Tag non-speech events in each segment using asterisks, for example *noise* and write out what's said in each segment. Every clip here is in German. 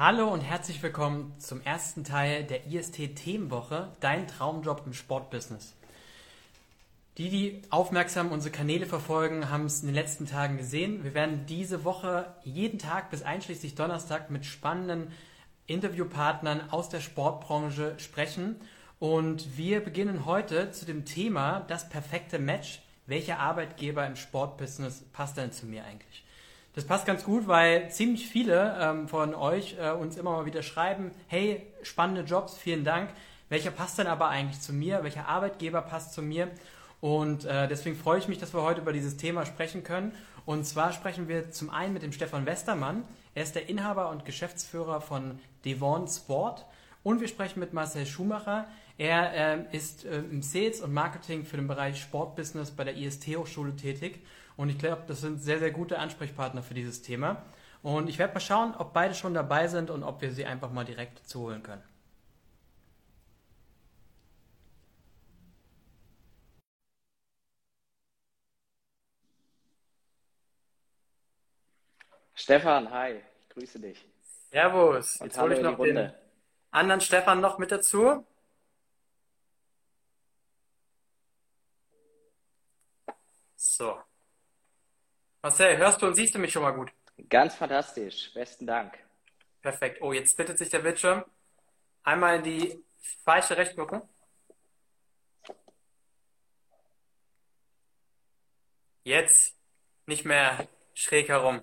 Hallo und herzlich willkommen zum ersten Teil der IST Themenwoche, dein Traumjob im Sportbusiness. Die, die aufmerksam unsere Kanäle verfolgen, haben es in den letzten Tagen gesehen. Wir werden diese Woche jeden Tag bis einschließlich Donnerstag mit spannenden Interviewpartnern aus der Sportbranche sprechen. Und wir beginnen heute zu dem Thema das perfekte Match. Welcher Arbeitgeber im Sportbusiness passt denn zu mir eigentlich? Das passt ganz gut, weil ziemlich viele ähm, von euch äh, uns immer mal wieder schreiben, hey, spannende Jobs, vielen Dank. Welcher passt denn aber eigentlich zu mir? Welcher Arbeitgeber passt zu mir? Und äh, deswegen freue ich mich, dass wir heute über dieses Thema sprechen können. Und zwar sprechen wir zum einen mit dem Stefan Westermann. Er ist der Inhaber und Geschäftsführer von Devon Sport. Und wir sprechen mit Marcel Schumacher. Er äh, ist im Sales und Marketing für den Bereich Sportbusiness bei der IST-Hochschule tätig und ich glaube, das sind sehr, sehr gute Ansprechpartner für dieses Thema. Und ich werde mal schauen, ob beide schon dabei sind und ob wir sie einfach mal direkt zuholen können. Stefan, hi, ich grüße dich. Servus. Jetzt hole ich noch den anderen Stefan noch mit dazu. So. Marcel, hörst du und siehst du mich schon mal gut? Ganz fantastisch. Besten Dank. Perfekt. Oh, jetzt bittet sich der Bildschirm. Einmal in die falsche Rechtgruppe. Jetzt nicht mehr schräg herum.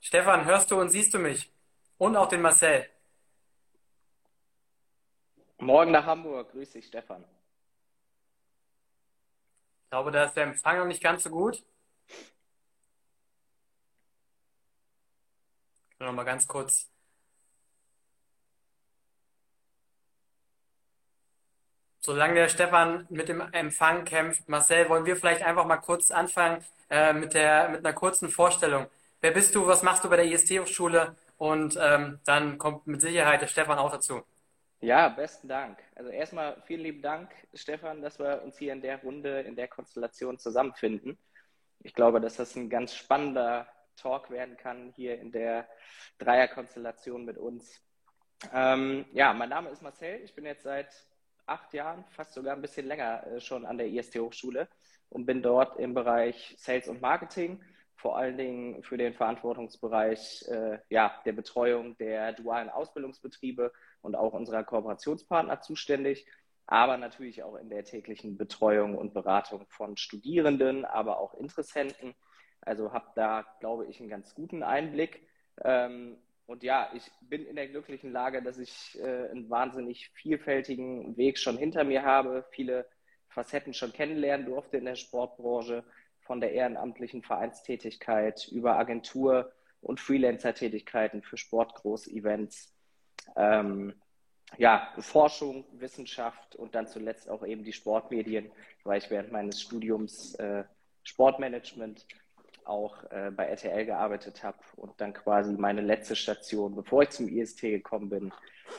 Stefan, hörst du und siehst du mich? Und auch den Marcel. Morgen nach Hamburg. Grüß dich, Stefan. Ich glaube, da ist der Empfang noch nicht ganz so gut. Noch mal ganz kurz. Solange der Stefan mit dem Empfang kämpft, Marcel, wollen wir vielleicht einfach mal kurz anfangen äh, mit, der, mit einer kurzen Vorstellung. Wer bist du, was machst du bei der IST-Hochschule? Und ähm, dann kommt mit Sicherheit der Stefan auch dazu. Ja, besten Dank. Also erstmal vielen lieben Dank, Stefan, dass wir uns hier in der Runde, in der Konstellation zusammenfinden. Ich glaube, dass das ein ganz spannender Talk werden kann hier in der Dreierkonstellation mit uns. Ähm, ja, mein Name ist Marcel. Ich bin jetzt seit acht Jahren, fast sogar ein bisschen länger äh, schon an der IST Hochschule und bin dort im Bereich Sales und Marketing, vor allen Dingen für den Verantwortungsbereich äh, ja, der Betreuung der dualen Ausbildungsbetriebe und auch unserer Kooperationspartner zuständig, aber natürlich auch in der täglichen Betreuung und Beratung von Studierenden, aber auch Interessenten also habe da, glaube ich, einen ganz guten Einblick. Ähm, und ja, ich bin in der glücklichen Lage, dass ich äh, einen wahnsinnig vielfältigen Weg schon hinter mir habe, viele Facetten schon kennenlernen durfte in der Sportbranche, von der ehrenamtlichen Vereinstätigkeit über Agentur und Freelancer-Tätigkeiten für Sportgroß-Events, ähm, ja, Forschung, Wissenschaft und dann zuletzt auch eben die Sportmedien, weil ich während meines Studiums äh, Sportmanagement auch äh, bei RTL gearbeitet habe und dann quasi meine letzte Station, bevor ich zum IST gekommen bin,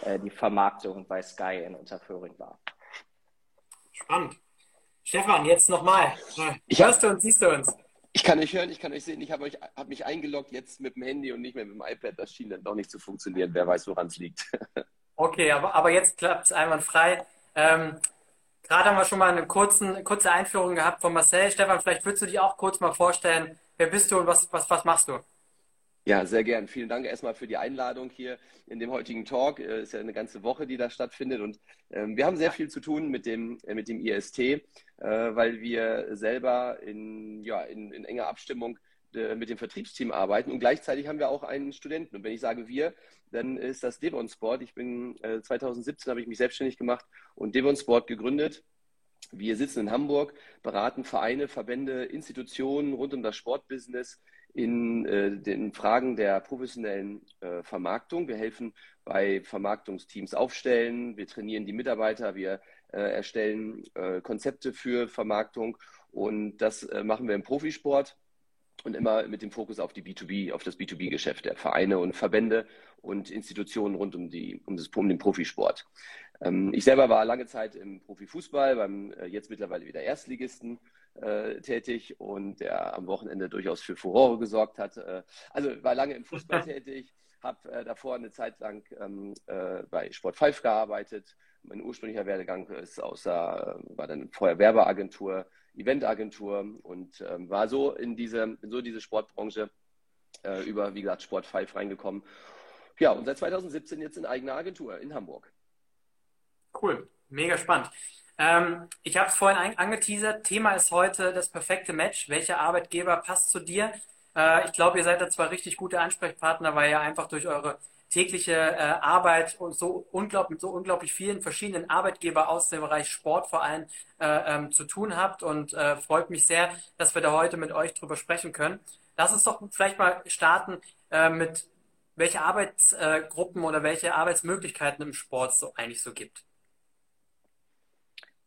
äh, die Vermarktung bei Sky in Unterföhring war. Spannend. Stefan, jetzt nochmal. Hörst du und siehst du uns? Ich kann euch hören, ich kann euch sehen. Ich habe hab mich eingeloggt jetzt mit dem Handy und nicht mehr mit dem iPad. Das schien dann doch nicht zu funktionieren. Wer weiß, woran es liegt. *laughs* okay, aber, aber jetzt klappt es einwandfrei. Ähm, Gerade haben wir schon mal eine kurzen, kurze Einführung gehabt von Marcel. Stefan, vielleicht würdest du dich auch kurz mal vorstellen, Wer bist du und was, was, was machst du? Ja, sehr gern. Vielen Dank erstmal für die Einladung hier in dem heutigen Talk. Es äh, ist ja eine ganze Woche, die da stattfindet. Und ähm, wir haben sehr viel zu tun mit dem, äh, mit dem IST, äh, weil wir selber in, ja, in, in enger Abstimmung äh, mit dem Vertriebsteam arbeiten. Und gleichzeitig haben wir auch einen Studenten. Und wenn ich sage wir, dann ist das Devon Sport. Ich bin 2017 äh, habe ich mich selbstständig gemacht und Devon Sport gegründet. Wir sitzen in Hamburg, beraten Vereine, Verbände, Institutionen rund um das Sportbusiness in äh, den Fragen der professionellen äh, Vermarktung. Wir helfen bei Vermarktungsteams aufstellen, wir trainieren die Mitarbeiter, wir äh, erstellen äh, Konzepte für Vermarktung und das äh, machen wir im Profisport und immer mit dem Fokus auf die B2B, auf das B2B-Geschäft der Vereine und Verbände und Institutionen rund um, die, um, das, um den Profisport. Ähm, ich selber war lange Zeit im Profifußball, beim äh, jetzt mittlerweile wieder Erstligisten äh, tätig und der am Wochenende durchaus für Furore gesorgt hat. Äh, also war lange im Fußball *laughs* tätig habe äh, davor eine Zeit lang ähm, äh, bei Sport 5 gearbeitet. Mein ursprünglicher Werdegang ist außer, äh, war dann vorher Werbeagentur, Eventagentur und ähm, war so in diese, in so diese Sportbranche über, wie gesagt, Sport 5 reingekommen. Ja, und seit 2017 jetzt in eigener Agentur in Hamburg. Cool, mega spannend. Ähm, ich habe es vorhin angeteasert. Thema ist heute das perfekte Match. Welcher Arbeitgeber passt zu dir? Äh, ich glaube, ihr seid da zwar richtig gute Ansprechpartner, weil ihr einfach durch eure tägliche äh, Arbeit und so unglaublich, so unglaublich vielen verschiedenen Arbeitgeber aus dem Bereich Sport vor allem äh, ähm, zu tun habt und äh, freut mich sehr, dass wir da heute mit euch drüber sprechen können. Lass uns doch vielleicht mal starten äh, mit welche Arbeitsgruppen oder welche Arbeitsmöglichkeiten im Sport so eigentlich so gibt.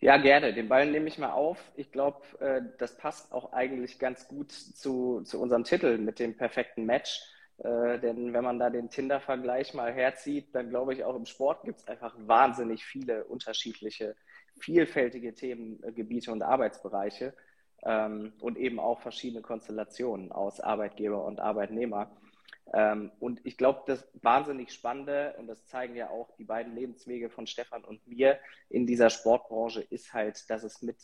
Ja, gerne. Den Ball nehme ich mal auf. Ich glaube, äh, das passt auch eigentlich ganz gut zu, zu unserem Titel mit dem perfekten Match. Äh, denn wenn man da den Tinder-Vergleich mal herzieht, dann glaube ich, auch im Sport gibt es einfach wahnsinnig viele unterschiedliche, vielfältige Themengebiete und Arbeitsbereiche ähm, und eben auch verschiedene Konstellationen aus Arbeitgeber und Arbeitnehmer. Ähm, und ich glaube, das wahnsinnig Spannende, und das zeigen ja auch die beiden Lebenswege von Stefan und mir in dieser Sportbranche, ist halt, dass es mit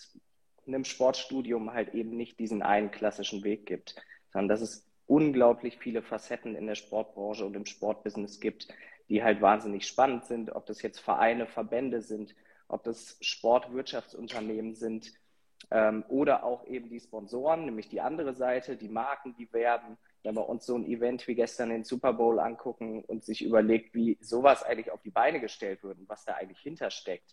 einem Sportstudium halt eben nicht diesen einen klassischen Weg gibt, sondern dass es unglaublich viele Facetten in der Sportbranche und im Sportbusiness gibt, die halt wahnsinnig spannend sind, ob das jetzt Vereine, Verbände sind, ob das Sportwirtschaftsunternehmen sind ähm, oder auch eben die Sponsoren, nämlich die andere Seite, die Marken, die werben wenn wir uns so ein Event wie gestern den Super Bowl angucken und sich überlegt, wie sowas eigentlich auf die Beine gestellt wird und was da eigentlich hintersteckt,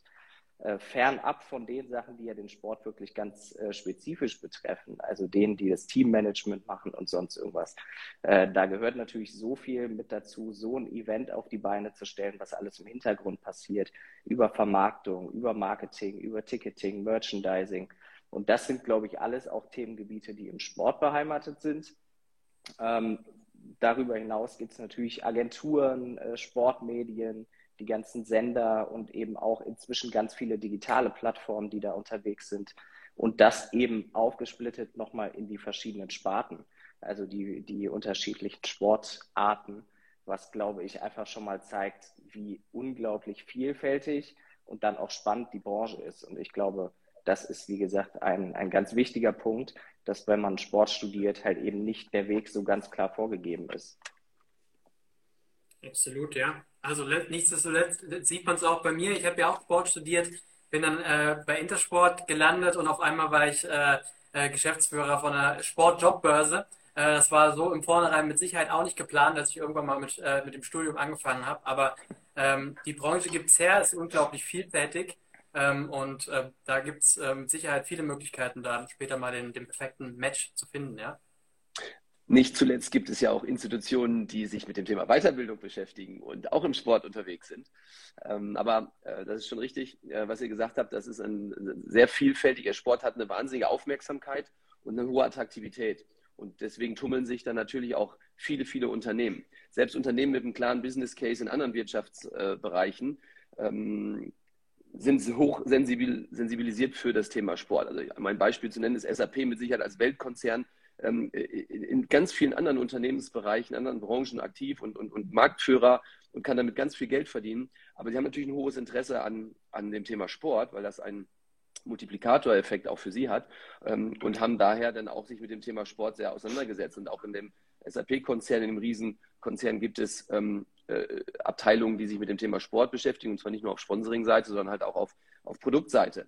äh, fernab von den Sachen, die ja den Sport wirklich ganz äh, spezifisch betreffen, also denen, die das Teammanagement machen und sonst irgendwas. Äh, da gehört natürlich so viel mit dazu, so ein Event auf die Beine zu stellen, was alles im Hintergrund passiert, über Vermarktung, über Marketing, über Ticketing, Merchandising. Und das sind, glaube ich, alles auch Themengebiete, die im Sport beheimatet sind ähm, darüber hinaus gibt es natürlich Agenturen, äh, Sportmedien, die ganzen Sender und eben auch inzwischen ganz viele digitale Plattformen, die da unterwegs sind. Und das eben aufgesplittet nochmal in die verschiedenen Sparten, also die, die unterschiedlichen Sportarten, was, glaube ich, einfach schon mal zeigt, wie unglaublich vielfältig und dann auch spannend die Branche ist. Und ich glaube, das ist, wie gesagt, ein, ein ganz wichtiger Punkt, dass wenn man Sport studiert, halt eben nicht der Weg so ganz klar vorgegeben ist. Absolut, ja. Also nichtsdestotrotz sieht man es auch bei mir. Ich habe ja auch Sport studiert, bin dann äh, bei Intersport gelandet und auf einmal war ich äh, äh, Geschäftsführer von einer Sportjobbörse. Äh, das war so im Vornherein mit Sicherheit auch nicht geplant, dass ich irgendwann mal mit, äh, mit dem Studium angefangen habe. Aber ähm, die Branche gibt es her, ist unglaublich vielfältig. Ähm, und äh, da gibt es äh, mit Sicherheit viele Möglichkeiten, da später mal den, den perfekten Match zu finden, ja. Nicht zuletzt gibt es ja auch Institutionen, die sich mit dem Thema Weiterbildung beschäftigen und auch im Sport unterwegs sind. Ähm, aber äh, das ist schon richtig, äh, was ihr gesagt habt. Das ist ein sehr vielfältiger Sport, hat eine wahnsinnige Aufmerksamkeit und eine hohe Attraktivität. Und deswegen tummeln sich dann natürlich auch viele, viele Unternehmen. Selbst Unternehmen mit einem klaren Business Case in anderen Wirtschaftsbereichen ähm, sind hoch sensibilisiert für das Thema Sport. Also mein Beispiel zu nennen ist SAP mit Sicherheit als Weltkonzern ähm, in ganz vielen anderen Unternehmensbereichen, anderen Branchen aktiv und, und, und Marktführer und kann damit ganz viel Geld verdienen. Aber sie haben natürlich ein hohes Interesse an, an dem Thema Sport, weil das einen Multiplikatoreffekt auch für sie hat ähm, und haben daher dann auch sich mit dem Thema Sport sehr auseinandergesetzt. Und auch in dem SAP-Konzern, in dem Riesenkonzern gibt es ähm, äh, Abteilungen, die sich mit dem Thema Sport beschäftigen, und zwar nicht nur auf Sponsoring-Seite, sondern halt auch auf, auf Produktseite.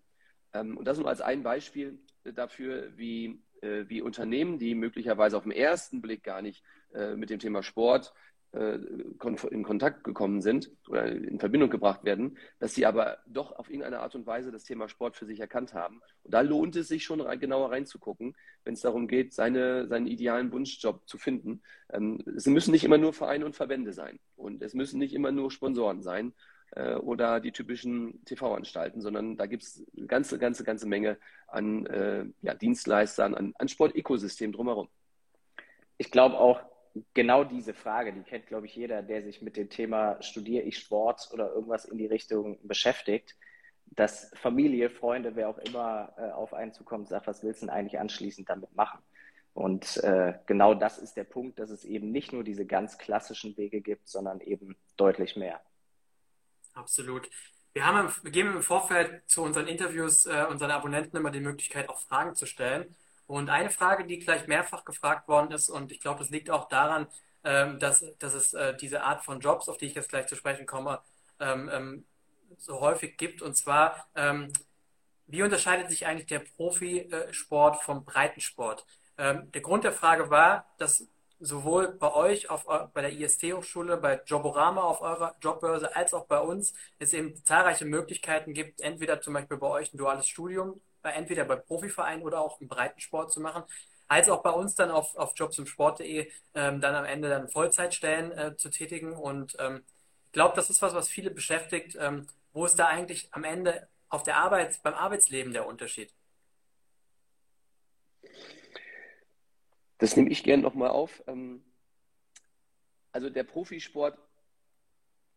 Ähm, und das nur als ein Beispiel dafür, wie, äh, wie Unternehmen, die möglicherweise auf den ersten Blick gar nicht äh, mit dem Thema Sport äh, in Kontakt gekommen sind oder in Verbindung gebracht werden, dass sie aber doch auf irgendeine Art und Weise das Thema Sport für sich erkannt haben. Und da lohnt es sich schon genauer reinzugucken, wenn es darum geht, seine, seinen idealen Wunschjob zu finden. Ähm, es müssen nicht immer nur Vereine und Verbände sein und es müssen nicht immer nur Sponsoren sein äh, oder die typischen TV-Anstalten, sondern da gibt es eine ganze, ganze, ganze Menge an äh, ja, Dienstleistern, an, an Sportökosystem drumherum. Ich glaube auch, genau diese Frage, die kennt, glaube ich, jeder, der sich mit dem Thema studiere ich Sport oder irgendwas in die Richtung beschäftigt, dass Familie, Freunde, wer auch immer äh, auf einen zukommt, sagt, was willst du denn eigentlich anschließend damit machen? Und äh, genau das ist der Punkt, dass es eben nicht nur diese ganz klassischen Wege gibt, sondern eben deutlich mehr. Absolut. Wir, haben, wir geben im Vorfeld zu unseren Interviews äh, unseren Abonnenten immer die Möglichkeit, auch Fragen zu stellen. Und eine Frage, die gleich mehrfach gefragt worden ist, und ich glaube, das liegt auch daran, ähm, dass, dass es äh, diese Art von Jobs, auf die ich jetzt gleich zu sprechen komme, ähm, ähm, so häufig gibt. Und zwar, wie unterscheidet sich eigentlich der Profisport vom Breitensport? Der Grund der Frage war, dass sowohl bei euch auf, bei der IST-Hochschule, bei Joborama auf eurer Jobbörse, als auch bei uns es eben zahlreiche Möglichkeiten gibt, entweder zum Beispiel bei euch ein duales Studium, entweder bei Profivereinen oder auch im Breitensport zu machen, als auch bei uns dann auf, auf jobsumsport.de ähm, dann am Ende dann Vollzeitstellen äh, zu tätigen. Und ähm, ich glaube, das ist was, was viele beschäftigt. Ähm, wo ist da eigentlich am Ende auf der Arbeit, beim Arbeitsleben der Unterschied? Das nehme ich gerne nochmal auf. Ähm, also der Profisport,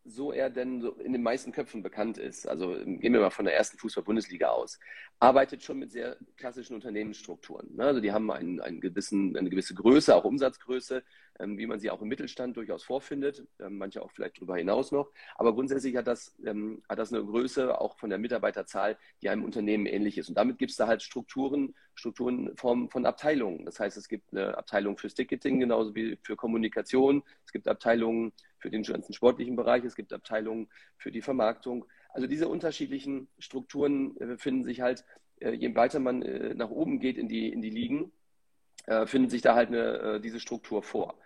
so er denn so in den meisten Köpfen bekannt ist, also gehen wir mal von der ersten Fußball-Bundesliga aus, arbeitet schon mit sehr klassischen Unternehmensstrukturen. Ne? Also die haben einen, einen gewissen, eine gewisse Größe, auch Umsatzgröße, ähm, wie man sie auch im Mittelstand durchaus vorfindet, ähm, manche auch vielleicht darüber hinaus noch. Aber grundsätzlich hat das, ähm, hat das eine Größe auch von der Mitarbeiterzahl, die einem Unternehmen ähnlich ist. Und damit gibt es da halt Strukturen, Strukturen Form von Abteilungen. Das heißt, es gibt eine Abteilung fürs Ticketing, genauso wie für Kommunikation. Es gibt Abteilungen für den ganzen sportlichen Bereich. Es gibt Abteilungen für die Vermarktung. Also diese unterschiedlichen Strukturen äh, finden sich halt, äh, je weiter man äh, nach oben geht in die, in die Ligen, findet sich da halt eine, diese Struktur vor ähm,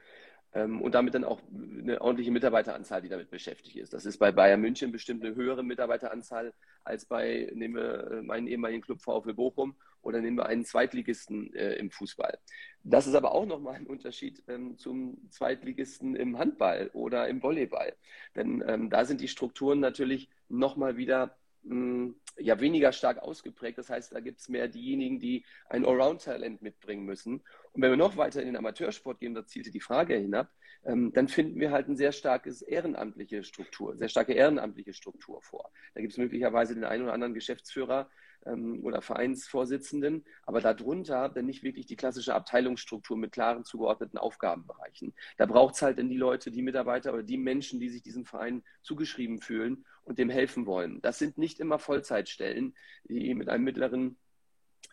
und damit dann auch eine ordentliche Mitarbeiteranzahl, die damit beschäftigt ist. Das ist bei Bayern München bestimmt eine höhere Mitarbeiteranzahl als bei, nehmen wir äh, meinen ehemaligen Club VfL Bochum oder nehmen wir einen Zweitligisten äh, im Fußball. Das ist aber auch nochmal ein Unterschied ähm, zum Zweitligisten im Handball oder im Volleyball. Denn ähm, da sind die Strukturen natürlich nochmal wieder mh, ja weniger stark ausgeprägt. Das heißt, da gibt es mehr diejenigen, die ein Allround-Talent mitbringen müssen. Und wenn wir noch weiter in den Amateursport gehen, da zielte die Frage hinab, ähm, dann finden wir halt eine sehr starke ehrenamtliche Struktur, sehr starke ehrenamtliche Struktur vor. Da gibt es möglicherweise den einen oder anderen Geschäftsführer, ähm, oder Vereinsvorsitzenden, aber darunter dann nicht wirklich die klassische Abteilungsstruktur mit klaren zugeordneten Aufgabenbereichen. Da braucht es halt dann die Leute, die Mitarbeiter oder die Menschen, die sich diesem Verein zugeschrieben fühlen und dem helfen wollen. Das sind nicht immer Vollzeitstellen, die mit einem mittleren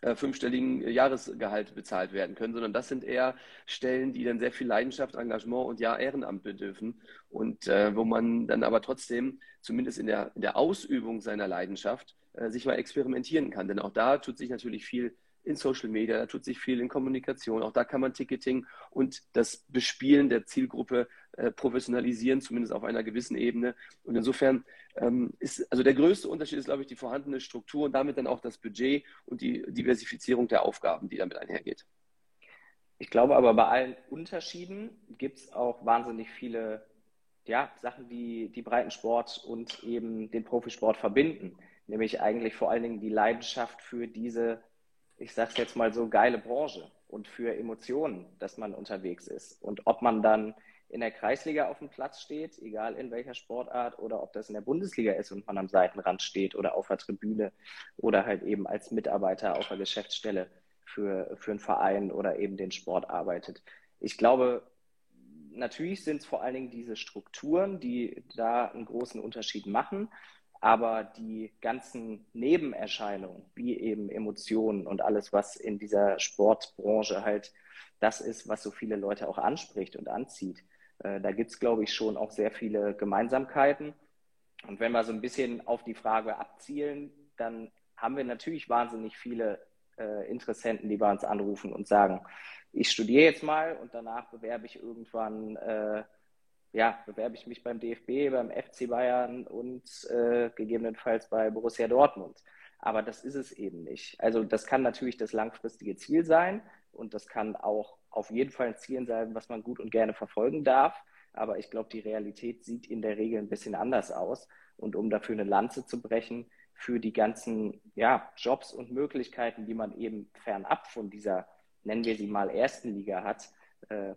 äh, fünfstelligen Jahresgehalt bezahlt werden können, sondern das sind eher Stellen, die dann sehr viel Leidenschaft, Engagement und ja Ehrenamt bedürfen und äh, wo man dann aber trotzdem zumindest in der, in der Ausübung seiner Leidenschaft äh, sich mal experimentieren kann. Denn auch da tut sich natürlich viel in Social Media, da tut sich viel in Kommunikation. Auch da kann man Ticketing und das Bespielen der Zielgruppe äh, professionalisieren, zumindest auf einer gewissen Ebene. Und insofern ähm, ist, also der größte Unterschied ist, glaube ich, die vorhandene Struktur und damit dann auch das Budget und die Diversifizierung der Aufgaben, die damit einhergeht. Ich glaube aber bei allen Unterschieden gibt es auch wahnsinnig viele ja, Sachen, die, die Breitensport und eben den Profisport verbinden. Nämlich eigentlich vor allen Dingen die Leidenschaft für diese ich sage es jetzt mal so, geile Branche und für Emotionen, dass man unterwegs ist. Und ob man dann in der Kreisliga auf dem Platz steht, egal in welcher Sportart, oder ob das in der Bundesliga ist und man am Seitenrand steht oder auf der Tribüne oder halt eben als Mitarbeiter auf der Geschäftsstelle für, für einen Verein oder eben den Sport arbeitet. Ich glaube, natürlich sind es vor allen Dingen diese Strukturen, die da einen großen Unterschied machen. Aber die ganzen Nebenerscheinungen, wie eben Emotionen und alles, was in dieser Sportbranche halt das ist, was so viele Leute auch anspricht und anzieht, äh, da gibt es, glaube ich, schon auch sehr viele Gemeinsamkeiten. Und wenn wir so ein bisschen auf die Frage abzielen, dann haben wir natürlich wahnsinnig viele äh, Interessenten, die bei uns anrufen und sagen, ich studiere jetzt mal und danach bewerbe ich irgendwann äh, ja, bewerbe ich mich beim DFB, beim FC Bayern und äh, gegebenenfalls bei Borussia Dortmund. Aber das ist es eben nicht. Also das kann natürlich das langfristige Ziel sein und das kann auch auf jeden Fall ein Ziel sein, was man gut und gerne verfolgen darf. Aber ich glaube, die Realität sieht in der Regel ein bisschen anders aus. Und um dafür eine Lanze zu brechen, für die ganzen ja, Jobs und Möglichkeiten, die man eben fernab von dieser, nennen wir sie mal, ersten Liga hat, äh,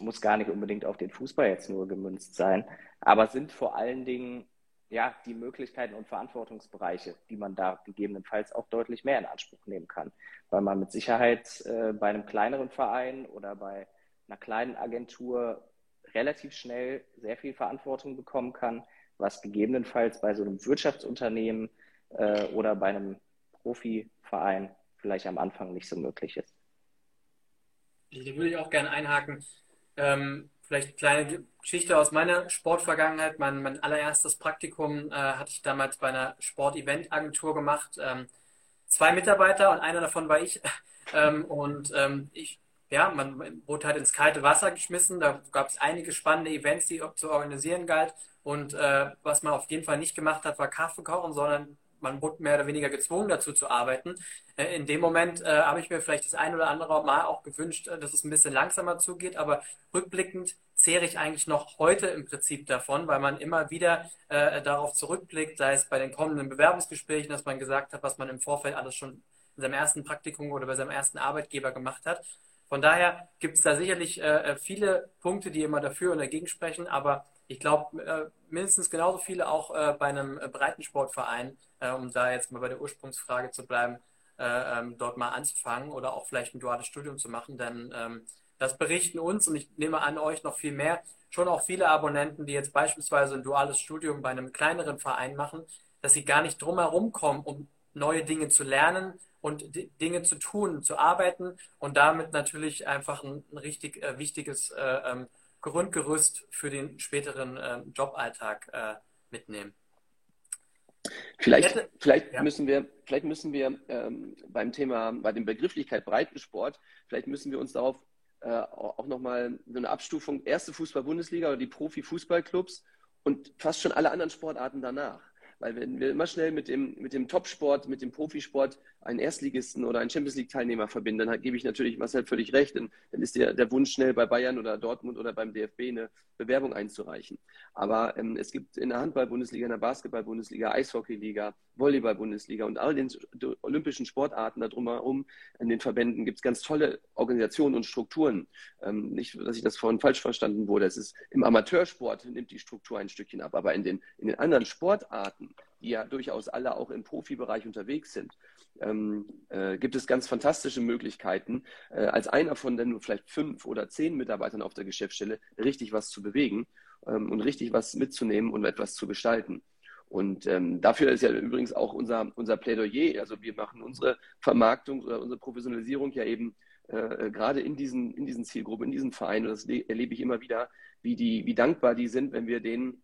muss gar nicht unbedingt auf den Fußball jetzt nur gemünzt sein, aber sind vor allen Dingen ja, die Möglichkeiten und Verantwortungsbereiche, die man da gegebenenfalls auch deutlich mehr in Anspruch nehmen kann. Weil man mit Sicherheit äh, bei einem kleineren Verein oder bei einer kleinen Agentur relativ schnell sehr viel Verantwortung bekommen kann, was gegebenenfalls bei so einem Wirtschaftsunternehmen äh, oder bei einem Profiverein vielleicht am Anfang nicht so möglich ist. Da würde ich auch gerne einhaken. Ähm, vielleicht eine kleine Geschichte aus meiner Sportvergangenheit. Mein, mein allererstes Praktikum äh, hatte ich damals bei einer Sport-Event-Agentur gemacht. Ähm, zwei Mitarbeiter und einer davon war ich. *laughs* ähm, und ähm, ich, ja, man wurde halt ins kalte Wasser geschmissen. Da gab es einige spannende Events, die zu organisieren galt. Und äh, was man auf jeden Fall nicht gemacht hat, war Kaffee kochen, sondern man wurde mehr oder weniger gezwungen dazu zu arbeiten. Äh, in dem Moment äh, habe ich mir vielleicht das ein oder andere Mal auch gewünscht, äh, dass es ein bisschen langsamer zugeht, aber rückblickend zehre ich eigentlich noch heute im Prinzip davon, weil man immer wieder äh, darauf zurückblickt, sei es bei den kommenden Bewerbungsgesprächen, dass man gesagt hat, was man im Vorfeld alles schon in seinem ersten Praktikum oder bei seinem ersten Arbeitgeber gemacht hat. Von daher gibt es da sicherlich äh, viele Punkte, die immer dafür und dagegen sprechen, aber ich glaube, äh, mindestens genauso viele auch äh, bei einem äh, Breitensportverein, um da jetzt mal bei der Ursprungsfrage zu bleiben, äh, ähm, dort mal anzufangen oder auch vielleicht ein duales Studium zu machen. Denn ähm, das berichten uns und ich nehme an euch noch viel mehr, schon auch viele Abonnenten, die jetzt beispielsweise ein duales Studium bei einem kleineren Verein machen, dass sie gar nicht drum herum kommen, um neue Dinge zu lernen und Dinge zu tun, zu arbeiten und damit natürlich einfach ein, richtig wichtiges äh, ähm, Grundgerüst für den späteren äh, Joballtag äh, mitnehmen. Vielleicht, hätte, vielleicht ja. müssen wir, vielleicht müssen wir ähm, beim Thema, bei dem Begrifflichkeit Breitensport, vielleicht müssen wir uns darauf äh, auch nochmal so eine Abstufung, erste Fußball-Bundesliga oder die Profi-Fußballclubs und fast schon alle anderen Sportarten danach. Weil wenn wir immer schnell mit dem, mit dem Topsport, mit dem Profisport einen Erstligisten oder einen Champions League-Teilnehmer verbinden, dann gebe ich natürlich Marcel völlig recht. Dann ist der, der Wunsch schnell bei Bayern oder Dortmund oder beim DFB eine Bewerbung einzureichen. Aber ähm, es gibt in der Handball-Bundesliga, in der Basketball-Bundesliga, Eishockey-Liga, Volleyball-Bundesliga und all den olympischen Sportarten da drumherum in den Verbänden gibt es ganz tolle Organisationen und Strukturen. Ähm, nicht, dass ich das vorhin falsch verstanden wurde. Es ist im Amateursport nimmt die Struktur ein Stückchen ab, aber in den, in den anderen Sportarten die ja durchaus alle auch im Profibereich unterwegs sind, ähm, äh, gibt es ganz fantastische Möglichkeiten, äh, als einer von dann vielleicht fünf oder zehn Mitarbeitern auf der Geschäftsstelle richtig was zu bewegen ähm, und richtig was mitzunehmen und etwas zu gestalten. Und ähm, dafür ist ja übrigens auch unser, unser Plädoyer. Also wir machen unsere Vermarktung oder unsere Professionalisierung ja eben äh, gerade in diesen, in diesen Zielgruppen, in diesen Vereinen. Und das erlebe ich immer wieder, wie, die, wie dankbar die sind, wenn wir denen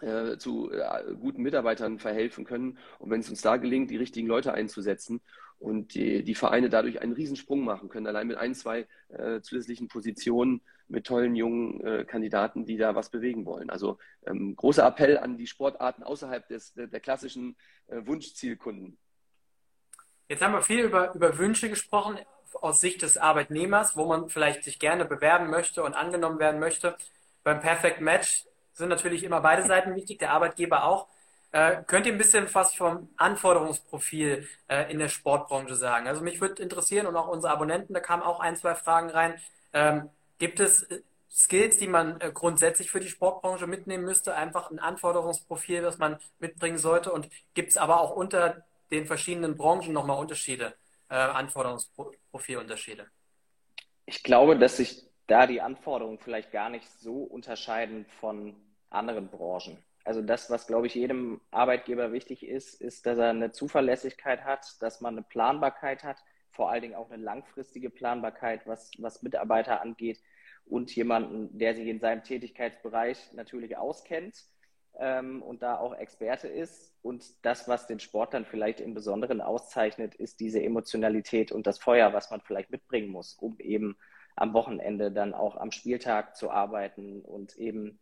äh, zu äh, guten Mitarbeitern verhelfen können. Und wenn es uns da gelingt, die richtigen Leute einzusetzen und die, die Vereine dadurch einen Riesensprung machen können, allein mit ein, zwei äh, zusätzlichen Positionen mit tollen jungen äh, Kandidaten, die da was bewegen wollen. Also ähm, großer Appell an die Sportarten außerhalb des, der, der klassischen äh, Wunschzielkunden. Jetzt haben wir viel über, über Wünsche gesprochen aus Sicht des Arbeitnehmers, wo man vielleicht sich gerne bewerben möchte und angenommen werden möchte. Beim Perfect Match sind natürlich immer beide Seiten wichtig, der Arbeitgeber auch. Äh, könnt ihr ein bisschen was vom Anforderungsprofil äh, in der Sportbranche sagen? Also mich würde interessieren und auch unsere Abonnenten, da kamen auch ein, zwei Fragen rein. Ähm, gibt es äh, Skills, die man äh, grundsätzlich für die Sportbranche mitnehmen müsste? Einfach ein Anforderungsprofil, das man mitbringen sollte? Und gibt es aber auch unter den verschiedenen Branchen nochmal Unterschiede, äh, Anforderungsprofilunterschiede? Ich glaube, dass sich da die Anforderungen vielleicht gar nicht so unterscheiden von anderen Branchen. Also das, was, glaube ich, jedem Arbeitgeber wichtig ist, ist, dass er eine Zuverlässigkeit hat, dass man eine Planbarkeit hat, vor allen Dingen auch eine langfristige Planbarkeit, was, was Mitarbeiter angeht und jemanden, der sich in seinem Tätigkeitsbereich natürlich auskennt ähm, und da auch Experte ist. Und das, was den Sport dann vielleicht im Besonderen auszeichnet, ist diese Emotionalität und das Feuer, was man vielleicht mitbringen muss, um eben am Wochenende dann auch am Spieltag zu arbeiten und eben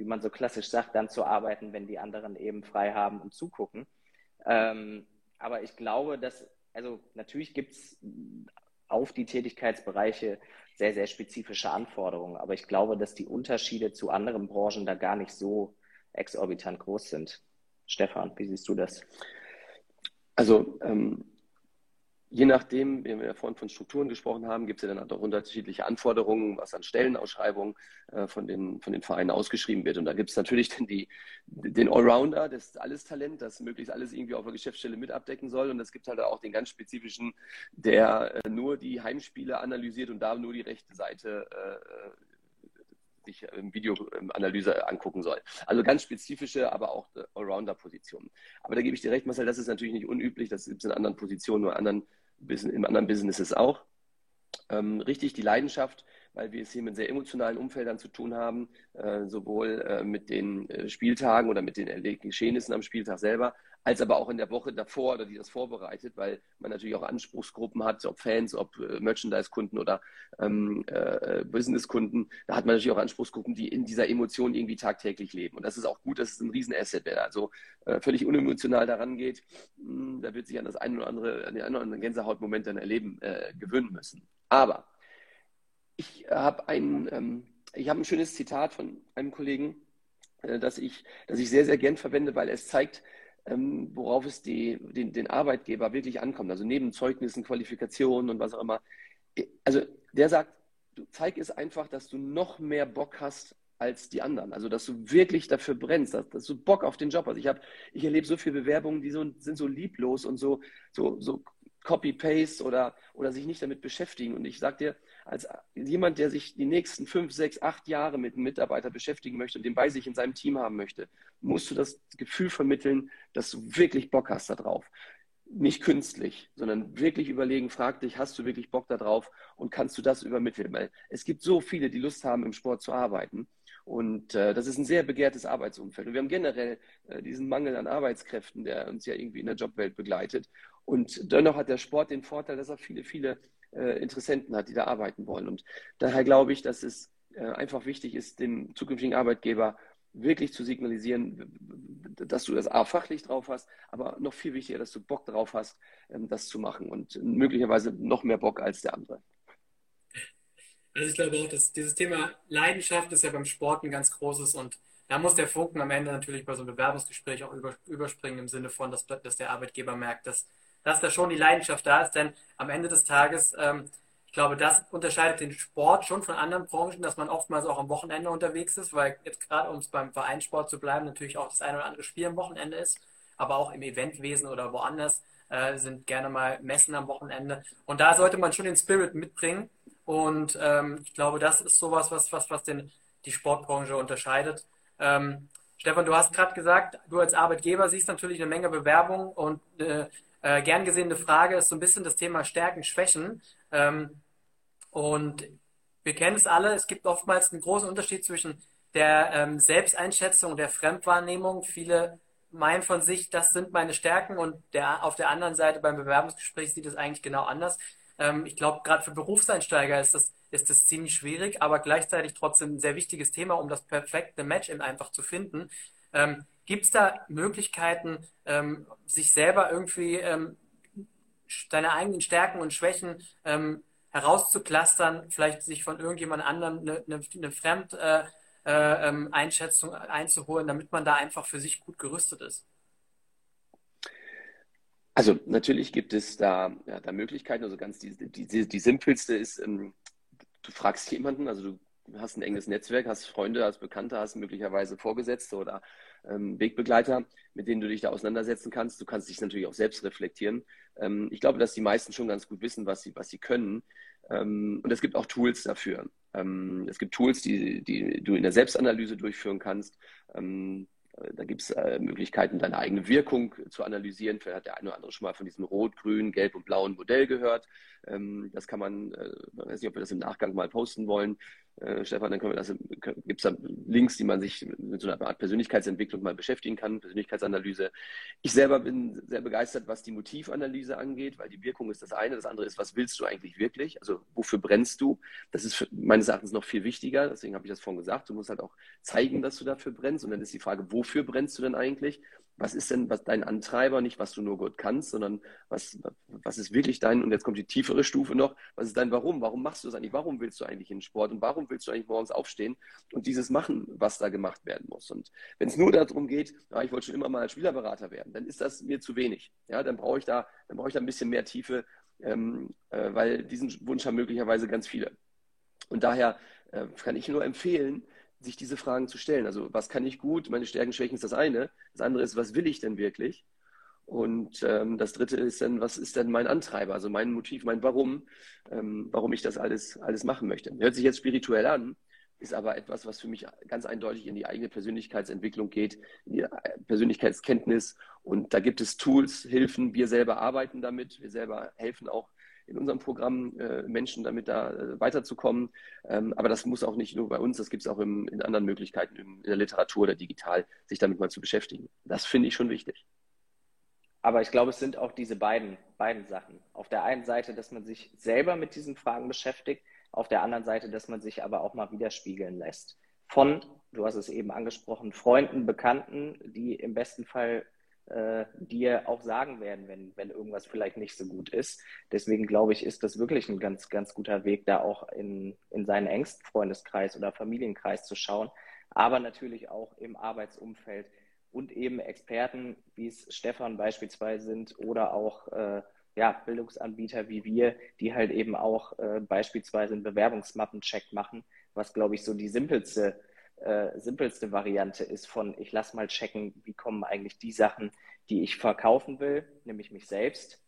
wie man so klassisch sagt, dann zu arbeiten, wenn die anderen eben frei haben und zugucken. Ähm, aber ich glaube, dass, also natürlich gibt es auf die Tätigkeitsbereiche sehr, sehr spezifische Anforderungen. Aber ich glaube, dass die Unterschiede zu anderen Branchen da gar nicht so exorbitant groß sind. Stefan, wie siehst du das? Also ähm, je nachdem, wie wir vorhin von Strukturen gesprochen haben, gibt es ja dann auch unterschiedliche Anforderungen, was an Stellenausschreibungen äh, von, den, von den Vereinen ausgeschrieben wird. Und da gibt es natürlich dann die, den Allrounder, das alles Talent, das möglichst alles irgendwie auf der Geschäftsstelle mit abdecken soll. Und es gibt halt auch den ganz spezifischen, der äh, nur die Heimspiele analysiert und da nur die rechte Seite äh, sich im Videoanalyse angucken soll. Also ganz spezifische, aber auch Allrounder-Positionen. Aber da gebe ich dir recht, Marcel, das ist natürlich nicht unüblich, das gibt es in anderen Positionen oder anderen in anderen Businesses auch. Ähm, richtig die Leidenschaft, weil wir es hier mit sehr emotionalen Umfeldern zu tun haben, äh, sowohl äh, mit den äh, Spieltagen oder mit den erlegten Geschehnissen am Spieltag selber, als aber auch in der Woche davor oder die das vorbereitet, weil man natürlich auch Anspruchsgruppen hat, ob Fans, ob äh, Merchandise-Kunden oder ähm, äh, Business-Kunden. Da hat man natürlich auch Anspruchsgruppen, die in dieser Emotion irgendwie tagtäglich leben. Und das ist auch gut, das ist ein Riesenasset, wer da also äh, völlig unemotional daran geht. Mh, hm, da wird sich an das eine oder andere, an den einen oder anderen Gänsehautmoment dann erleben, äh, gewöhnen müssen. Aber ich habe ein, ähm, habe ein schönes Zitat von einem Kollegen, äh, das ich, das ich sehr, sehr gern verwende, weil es zeigt, ähm, worauf es die, den, den Arbeitgeber wirklich ankommt. Also neben Zeugnissen, Qualifikationen und was auch immer. Also der sagt, zeig es einfach, dass du noch mehr Bock hast als die anderen. Also dass du wirklich dafür brennst, dass, dass du Bock auf den Job hast. Ich ich erlebe so viele Bewerbungen, die so, sind so lieblos und so, so, so Copy-Paste oder, oder sich nicht damit beschäftigen. Und ich sage dir, als jemand, der sich die nächsten fünf, sechs, acht Jahre mit einem Mitarbeiter beschäftigen möchte und den bei sich in seinem Team haben möchte, musst du das Gefühl vermitteln, dass du wirklich Bock hast darauf. Nicht künstlich, sondern wirklich überlegen, frag dich, hast du wirklich Bock darauf und kannst du das übermitteln? Weil es gibt so viele, die Lust haben, im Sport zu arbeiten. Und äh, das ist ein sehr begehrtes Arbeitsumfeld. Und wir haben generell äh, diesen Mangel an Arbeitskräften, der uns ja irgendwie in der Jobwelt begleitet. Und dennoch hat der Sport den Vorteil, dass er viele, viele äh, Interessenten hat, die da arbeiten wollen. Und daher glaube ich, dass es äh, einfach wichtig ist, dem zukünftigen Arbeitgeber wirklich zu signalisieren, dass du das A fachlich drauf hast, aber noch viel wichtiger, dass du Bock drauf hast, ähm, das zu machen und möglicherweise noch mehr Bock als der andere. Also ich glaube auch, dass dieses Thema Leidenschaft ist ja beim Sport ein ganz großes und da muss der Funken am Ende natürlich bei so einem Bewerbungsgespräch auch überspringen im Sinne von, dass, dass der Arbeitgeber merkt, dass dass da schon die Leidenschaft da ist, denn am Ende des Tages, ähm, ich glaube, das unterscheidet den Sport schon von anderen Branchen, dass man oftmals auch am Wochenende unterwegs ist, weil jetzt gerade, um es beim Vereinssport zu bleiben, natürlich auch das eine oder andere Spiel am Wochenende ist, aber auch im Eventwesen oder woanders äh, sind gerne mal Messen am Wochenende. Und da sollte man schon den Spirit mitbringen. Und ähm, ich glaube, das ist sowas, was, was, was den, die Sportbranche unterscheidet. Ähm, Stefan, du hast gerade gesagt, du als Arbeitgeber siehst natürlich eine Menge Bewerbungen und äh, äh, gern gesehene Frage ist so ein bisschen das Thema Stärken, Schwächen. Ähm, und wir kennen es alle, es gibt oftmals einen großen Unterschied zwischen der ähm, Selbsteinschätzung der Fremdwahrnehmung. Viele meinen von sich, das sind meine Stärken und der, auf der anderen Seite beim Bewerbungsgespräch sieht es eigentlich genau anders. Ähm, ich glaube, gerade für Berufseinsteiger ist das, ist das ziemlich schwierig, aber gleichzeitig trotzdem ein sehr wichtiges Thema, um das perfekte Match eben einfach zu finden. Ähm, Gibt es da Möglichkeiten, ähm, sich selber irgendwie ähm, seine eigenen Stärken und Schwächen ähm, herauszuklustern, vielleicht sich von irgendjemand anderem eine, eine, eine Fremdeinschätzung äh, äh, einzuholen, damit man da einfach für sich gut gerüstet ist? Also natürlich gibt es da, ja, da Möglichkeiten. Also ganz die, die, die simpelste ist, ähm, du fragst jemanden, also du hast ein enges Netzwerk, hast Freunde, hast Bekannte, hast möglicherweise Vorgesetzte oder ähm, Wegbegleiter, mit denen du dich da auseinandersetzen kannst. Du kannst dich natürlich auch selbst reflektieren. Ähm, ich glaube, dass die meisten schon ganz gut wissen, was sie, was sie können. Ähm, und es gibt auch Tools dafür. Ähm, es gibt Tools, die, die du in der Selbstanalyse durchführen kannst. Ähm, da gibt es äh, Möglichkeiten, deine eigene Wirkung zu analysieren. Vielleicht hat der eine oder andere schon mal von diesem rot, grün, gelb und blauen Modell gehört. Ähm, das kann man, äh, ich weiß nicht, ob wir das im Nachgang mal posten wollen. Äh, Stefan, dann können wir das, gibt es da Links, die man sich mit so einer Art Persönlichkeitsentwicklung mal beschäftigen kann, Persönlichkeitsanalyse. Ich selber bin sehr begeistert, was die Motivanalyse angeht, weil die Wirkung ist das eine, das andere ist, was willst du eigentlich wirklich? Also wofür brennst du? Das ist meines Erachtens noch viel wichtiger, deswegen habe ich das vorhin gesagt. Du musst halt auch zeigen, dass du dafür brennst und dann ist die Frage, wofür brennst du denn eigentlich? Was ist denn was dein Antreiber, nicht was du nur gut kannst, sondern was, was ist wirklich dein, und jetzt kommt die tiefere Stufe noch, was ist dein Warum? Warum machst du das eigentlich? Warum willst du eigentlich in den Sport und warum willst du eigentlich morgens aufstehen und dieses machen, was da gemacht werden muss? Und wenn es nur darum geht, ja, ich wollte schon immer mal Spielerberater werden, dann ist das mir zu wenig. Ja, dann brauche ich da, dann brauche ich da ein bisschen mehr Tiefe ähm, äh, weil diesen Wunsch haben möglicherweise ganz viele. Und daher äh, kann ich nur empfehlen, sich diese Fragen zu stellen. Also was kann ich gut? Meine Stärken, Schwächen ist das eine. Das andere ist, was will ich denn wirklich? Und ähm, das dritte ist dann, was ist denn mein Antreiber, also mein Motiv, mein Warum, ähm, warum ich das alles, alles machen möchte. Hört sich jetzt spirituell an, ist aber etwas, was für mich ganz eindeutig in die eigene Persönlichkeitsentwicklung geht, in die Persönlichkeitskenntnis. Und da gibt es Tools, Hilfen. Wir selber arbeiten damit. Wir selber helfen auch in unserem Programm äh, Menschen damit da äh, weiterzukommen. Ähm, aber das muss auch nicht nur bei uns, das gibt es auch im, in anderen Möglichkeiten, in der Literatur oder digital, sich damit mal zu beschäftigen. Das finde ich schon wichtig. Aber ich glaube, es sind auch diese beiden, beiden Sachen. Auf der einen Seite, dass man sich selber mit diesen Fragen beschäftigt, auf der anderen Seite, dass man sich aber auch mal widerspiegeln lässt. Von, du hast es eben angesprochen, Freunden, Bekannten, die im besten Fall äh, dir auch sagen werden, wenn, wenn irgendwas vielleicht nicht so gut ist. Deswegen glaube ich, ist das wirklich ein ganz, ganz guter Weg, da auch in, in seinen engsten Freundeskreis oder Familienkreis zu schauen, aber natürlich auch im Arbeitsumfeld und eben Experten, wie es Stefan beispielsweise sind, oder auch äh, ja, Bildungsanbieter wie wir, die halt eben auch äh, beispielsweise einen Bewerbungsmappencheck machen, was, glaube ich, so die simpelste, äh, simpelste Variante ist von, ich lasse mal checken, wie kommen eigentlich die Sachen, die ich verkaufen will, nämlich mich selbst,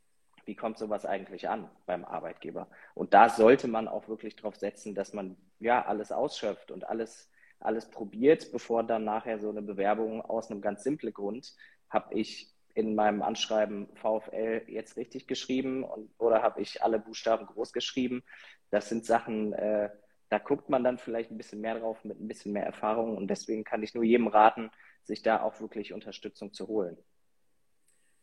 wie kommt sowas eigentlich an beim Arbeitgeber? Und da sollte man auch wirklich darauf setzen, dass man ja alles ausschöpft und alles alles probiert, bevor dann nachher so eine Bewerbung aus einem ganz simplen Grund, habe ich in meinem Anschreiben VfL jetzt richtig geschrieben und, oder habe ich alle Buchstaben groß geschrieben. Das sind Sachen, äh, da guckt man dann vielleicht ein bisschen mehr drauf mit ein bisschen mehr Erfahrung und deswegen kann ich nur jedem raten, sich da auch wirklich Unterstützung zu holen.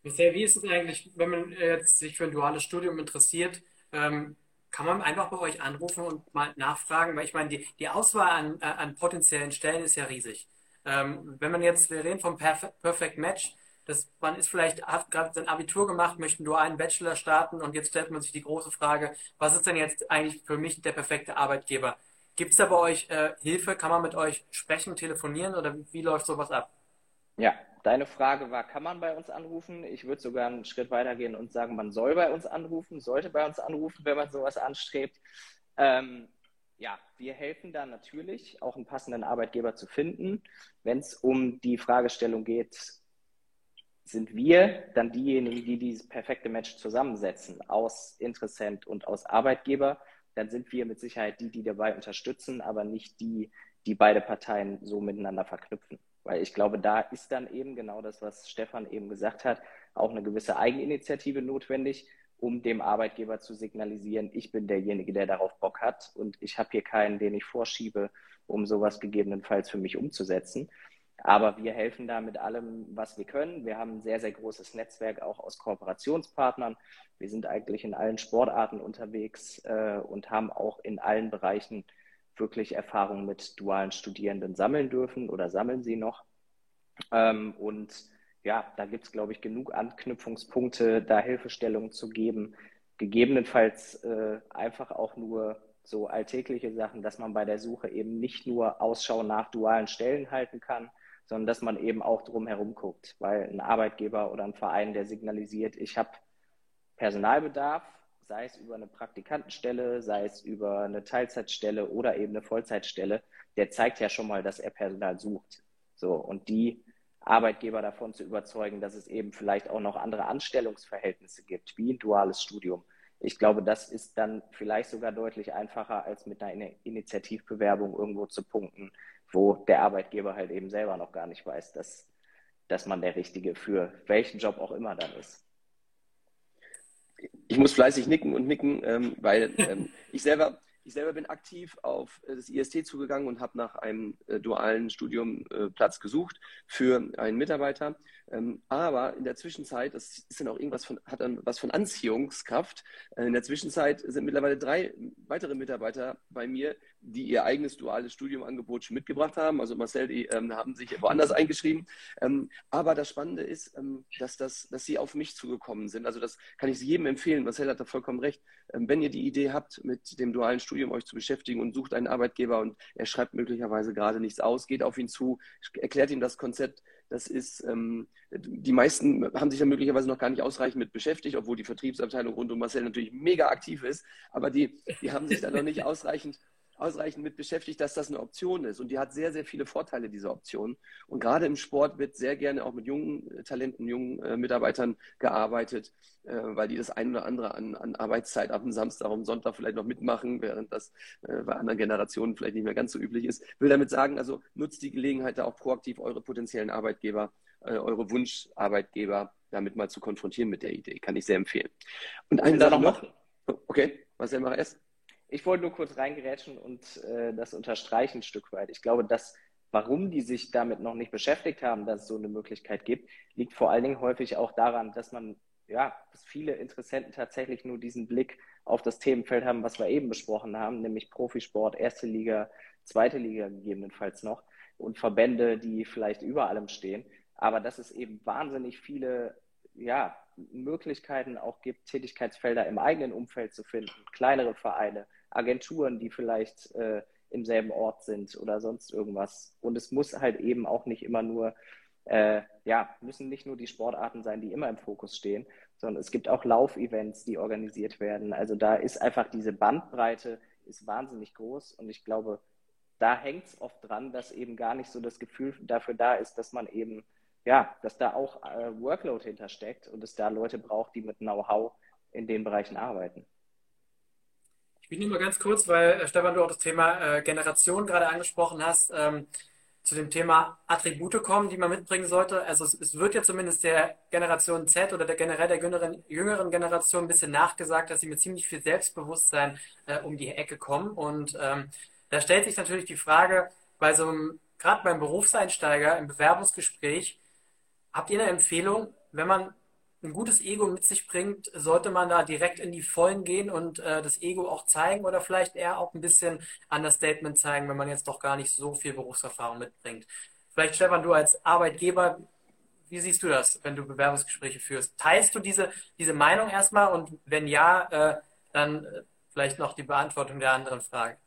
Michael, wie ist es eigentlich, wenn man jetzt sich für ein duales Studium interessiert? Ähm, kann man einfach bei euch anrufen und mal nachfragen, weil ich meine, die, die Auswahl an, äh, an potenziellen Stellen ist ja riesig. Ähm, wenn man jetzt, wir reden vom Perf Perfect Match, das, man ist vielleicht, hat gerade sein Abitur gemacht, möchte nur einen Bachelor starten und jetzt stellt man sich die große Frage, was ist denn jetzt eigentlich für mich der perfekte Arbeitgeber? Gibt es da bei euch äh, Hilfe? Kann man mit euch sprechen, telefonieren oder wie, wie läuft sowas ab? Ja, Deine Frage war, kann man bei uns anrufen? Ich würde sogar einen Schritt weiter gehen und sagen, man soll bei uns anrufen, sollte bei uns anrufen, wenn man sowas anstrebt. Ähm, ja, wir helfen da natürlich, auch einen passenden Arbeitgeber zu finden. Wenn es um die Fragestellung geht, sind wir dann diejenigen, die dieses perfekte Match zusammensetzen aus Interessent und aus Arbeitgeber, dann sind wir mit Sicherheit die, die dabei unterstützen, aber nicht die, die beide Parteien so miteinander verknüpfen. Weil ich glaube, da ist dann eben genau das, was Stefan eben gesagt hat, auch eine gewisse Eigeninitiative notwendig, um dem Arbeitgeber zu signalisieren, ich bin derjenige, der darauf Bock hat und ich habe hier keinen, den ich vorschiebe, um sowas gegebenenfalls für mich umzusetzen. Aber wir helfen da mit allem, was wir können. Wir haben ein sehr, sehr großes Netzwerk auch aus Kooperationspartnern. Wir sind eigentlich in allen Sportarten unterwegs äh, und haben auch in allen Bereichen wirklich Erfahrung mit dualen Studierenden sammeln dürfen oder sammeln sie noch. Ähm, und ja, da gibt es, glaube ich, genug Anknüpfungspunkte, da Hilfestellungen zu geben. Gegebenenfalls äh, einfach auch nur so alltägliche Sachen, dass man bei der Suche eben nicht nur Ausschau nach dualen Stellen halten kann, sondern dass man eben auch drumherum guckt, weil ein Arbeitgeber oder ein Verein, der signalisiert, ich habe Personalbedarf, sei es über eine Praktikantenstelle, sei es über eine Teilzeitstelle oder eben eine Vollzeitstelle, der zeigt ja schon mal, dass er Personal sucht. So, und die Arbeitgeber davon zu überzeugen, dass es eben vielleicht auch noch andere Anstellungsverhältnisse gibt, wie ein duales Studium. Ich glaube, das ist dann vielleicht sogar deutlich einfacher, als mit einer Initiativbewerbung irgendwo zu punkten, wo der Arbeitgeber halt eben selber noch gar nicht weiß, dass, dass man der Richtige für welchen Job auch immer dann ist ich muss fleißig nicken und nicken, ähm, weil ähm, *laughs* ich selber ich selber bin aktiv auf äh, das IST zugegangen und habe nach einem äh, dualen Studium äh, Platz gesucht für einen Mitarbeiter. Ähm, aber in der Zwischenzeit, das ist dann auch irgendwas von, hat dann was von Anziehungskraft. Äh, in der Zwischenzeit sind mittlerweile drei weitere Mitarbeiter bei mir, die ihr eigenes duales Studiumangebot schon mitgebracht haben. Also Marcel, die ähm, haben sich woanders eingeschrieben. Ähm, aber das Spannende ist, ähm, dass, das, dass sie auf mich zugekommen sind. Also das kann ich jedem empfehlen. Marcel hat da vollkommen recht. Ähm, wenn ihr die Idee habt, mit dem dualen Studium euch zu beschäftigen und sucht einen Arbeitgeber und er schreibt möglicherweise gerade nichts aus, geht auf ihn zu, erklärt ihm das Konzept. Das ist, ähm, die meisten haben sich ja möglicherweise noch gar nicht ausreichend mit beschäftigt, obwohl die Vertriebsabteilung rund um Marcel natürlich mega aktiv ist. Aber die, die haben sich da noch nicht *laughs* ausreichend ausreichend mit beschäftigt, dass das eine Option ist. Und die hat sehr, sehr viele Vorteile, diese Option. Und gerade im Sport wird sehr gerne auch mit jungen äh, Talenten, jungen äh, Mitarbeitern gearbeitet, äh, weil die das ein oder andere an, an Arbeitszeit ab dem Samstag, am Sonntag vielleicht noch mitmachen, während das äh, bei anderen Generationen vielleicht nicht mehr ganz so üblich ist. Ich will damit sagen, also nutzt die Gelegenheit, da auch proaktiv eure potenziellen Arbeitgeber, äh, eure Wunscharbeitgeber damit mal zu konfrontieren mit der Idee. Kann ich sehr empfehlen. Und eine Sache noch. Okay, was er macht erst? Ich wollte nur kurz reingerätschen und äh, das unterstreichen ein Stück weit. Ich glaube, dass warum die sich damit noch nicht beschäftigt haben, dass es so eine Möglichkeit gibt, liegt vor allen Dingen häufig auch daran, dass man, ja, dass viele Interessenten tatsächlich nur diesen Blick auf das Themenfeld haben, was wir eben besprochen haben, nämlich Profisport, erste Liga, zweite Liga gegebenenfalls noch und Verbände, die vielleicht über allem stehen. Aber dass es eben wahnsinnig viele, ja, Möglichkeiten auch gibt, Tätigkeitsfelder im eigenen Umfeld zu finden, kleinere Vereine, Agenturen, die vielleicht äh, im selben Ort sind oder sonst irgendwas. Und es muss halt eben auch nicht immer nur, äh, ja, müssen nicht nur die Sportarten sein, die immer im Fokus stehen, sondern es gibt auch Laufevents, die organisiert werden. Also da ist einfach diese Bandbreite ist wahnsinnig groß und ich glaube, da hängt es oft dran, dass eben gar nicht so das Gefühl dafür da ist, dass man eben, ja, dass da auch äh, Workload hintersteckt und es da Leute braucht, die mit Know-how in den Bereichen arbeiten. Ich nehme mal ganz kurz, weil äh, Stefan, du auch das Thema äh, Generation gerade angesprochen hast, ähm, zu dem Thema Attribute kommen, die man mitbringen sollte. Also es, es, wird ja zumindest der Generation Z oder der generell der jüngeren, jüngeren Generation ein bisschen nachgesagt, dass sie mit ziemlich viel Selbstbewusstsein äh, um die Ecke kommen. Und ähm, da stellt sich natürlich die Frage, bei so einem, gerade beim Berufseinsteiger im Bewerbungsgespräch, habt ihr eine Empfehlung, wenn man ein gutes Ego mit sich bringt, sollte man da direkt in die Vollen gehen und äh, das Ego auch zeigen oder vielleicht eher auch ein bisschen Understatement zeigen, wenn man jetzt doch gar nicht so viel Berufserfahrung mitbringt. Vielleicht, Stefan, du als Arbeitgeber, wie siehst du das, wenn du Bewerbungsgespräche führst? Teilst du diese, diese Meinung erstmal und wenn ja, äh, dann äh, vielleicht noch die Beantwortung der anderen Frage.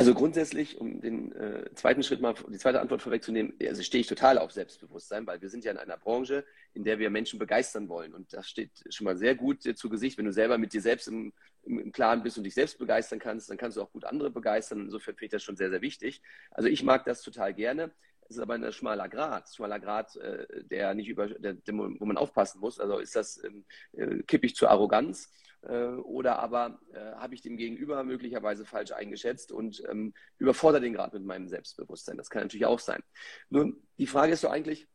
Also grundsätzlich, um den äh, zweiten Schritt mal, die zweite Antwort vorwegzunehmen, also stehe ich total auf Selbstbewusstsein, weil wir sind ja in einer Branche, in der wir Menschen begeistern wollen. Und das steht schon mal sehr gut dir zu Gesicht. Wenn du selber mit dir selbst im, im, im Klaren bist und dich selbst begeistern kannst, dann kannst du auch gut andere begeistern. Insofern finde ich das schon sehr, sehr wichtig. Also ich mag das total gerne. Es ist aber ein schmaler Grad, schmaler Grad, äh, der nicht über, der, wo man aufpassen muss. Also ist das ähm, äh, kippig zur Arroganz äh, oder aber äh, habe ich dem Gegenüber möglicherweise falsch eingeschätzt und ähm, überfordere den gerade mit meinem Selbstbewusstsein. Das kann natürlich auch sein. Nun, die Frage ist so eigentlich,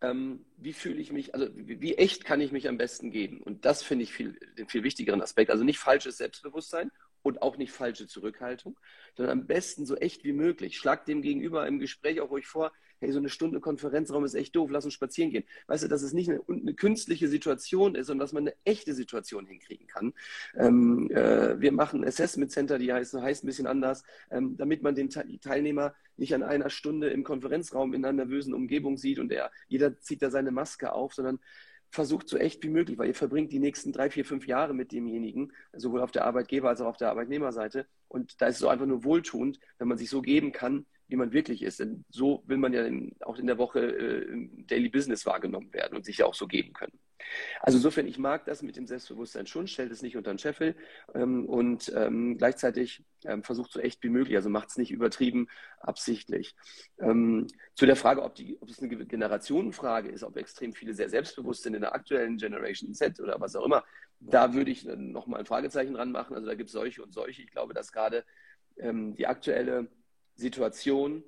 ähm, wie fühle ich mich, also wie, wie, echt kann ich mich am besten geben? Und das finde ich viel, den viel wichtigeren Aspekt. Also nicht falsches Selbstbewusstsein und auch nicht falsche Zurückhaltung, sondern am besten so echt wie möglich. Schlag dem Gegenüber im Gespräch auch ruhig vor, hey, so eine Stunde Konferenzraum ist echt doof, lass uns spazieren gehen. Weißt du, dass es nicht eine, eine künstliche Situation ist, sondern dass man eine echte Situation hinkriegen kann. Ähm, äh, wir machen Assessment Center, die heißt, heißt ein bisschen anders, ähm, damit man den Teilnehmer nicht an einer Stunde im Konferenzraum in einer nervösen Umgebung sieht und er, jeder zieht da seine Maske auf, sondern versucht so echt wie möglich, weil ihr verbringt die nächsten drei, vier, fünf Jahre mit demjenigen, sowohl auf der Arbeitgeber- als auch auf der Arbeitnehmerseite. Und da ist es so einfach nur wohltuend, wenn man sich so geben kann, wie man wirklich ist. Denn so will man ja in, auch in der Woche äh, im Daily Business wahrgenommen werden und sich ja auch so geben können. Also insofern, ich mag das mit dem Selbstbewusstsein schon, stellt es nicht unter den Scheffel ähm, und ähm, gleichzeitig ähm, versucht so echt wie möglich, also macht es nicht übertrieben absichtlich. Ähm, zu der Frage, ob, die, ob es eine Generationenfrage ist, ob extrem viele sehr selbstbewusst sind in der aktuellen Generation Z oder was auch immer, da würde ich nochmal ein Fragezeichen dran machen. Also da gibt es solche und solche. Ich glaube, dass gerade ähm, die aktuelle Situation.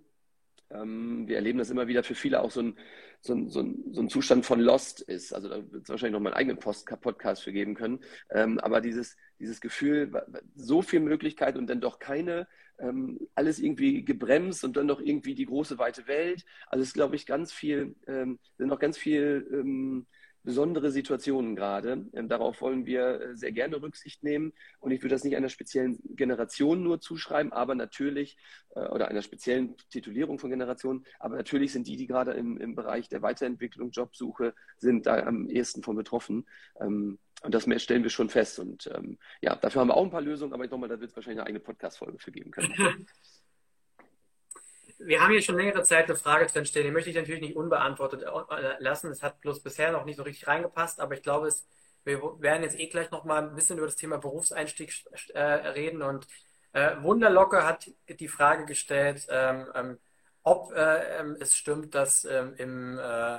Ähm, wir erleben das immer wieder für viele auch so ein, so ein, so ein, so ein Zustand von Lost ist. Also da wird es wahrscheinlich noch mal einen eigenen Post Podcast für geben können. Ähm, aber dieses, dieses Gefühl, so viel Möglichkeit und dann doch keine, ähm, alles irgendwie gebremst und dann doch irgendwie die große weite Welt. Also es ist, glaube ich, ganz viel, ähm, sind noch ganz viel ähm, besondere Situationen gerade. Ähm, darauf wollen wir äh, sehr gerne Rücksicht nehmen. Und ich würde das nicht einer speziellen Generation nur zuschreiben, aber natürlich, äh, oder einer speziellen Titulierung von Generationen, aber natürlich sind die, die gerade im, im Bereich der Weiterentwicklung, Jobsuche sind, da am ehesten von betroffen. Ähm, und das stellen wir schon fest. Und ähm, ja, dafür haben wir auch ein paar Lösungen, aber ich glaube mal, da wird es wahrscheinlich eine eigene Podcast-Folge für geben können. *laughs* wir haben hier schon längere Zeit eine Frage drin stehen, die möchte ich natürlich nicht unbeantwortet äh, lassen. Es hat bloß bisher noch nicht so richtig reingepasst, aber ich glaube, es, wir werden jetzt eh gleich noch mal ein bisschen über das Thema Berufseinstieg äh, reden. Und äh, Wunderlocke hat die Frage gestellt, ähm, ähm, ob äh, ähm, es stimmt, dass ähm, im, äh,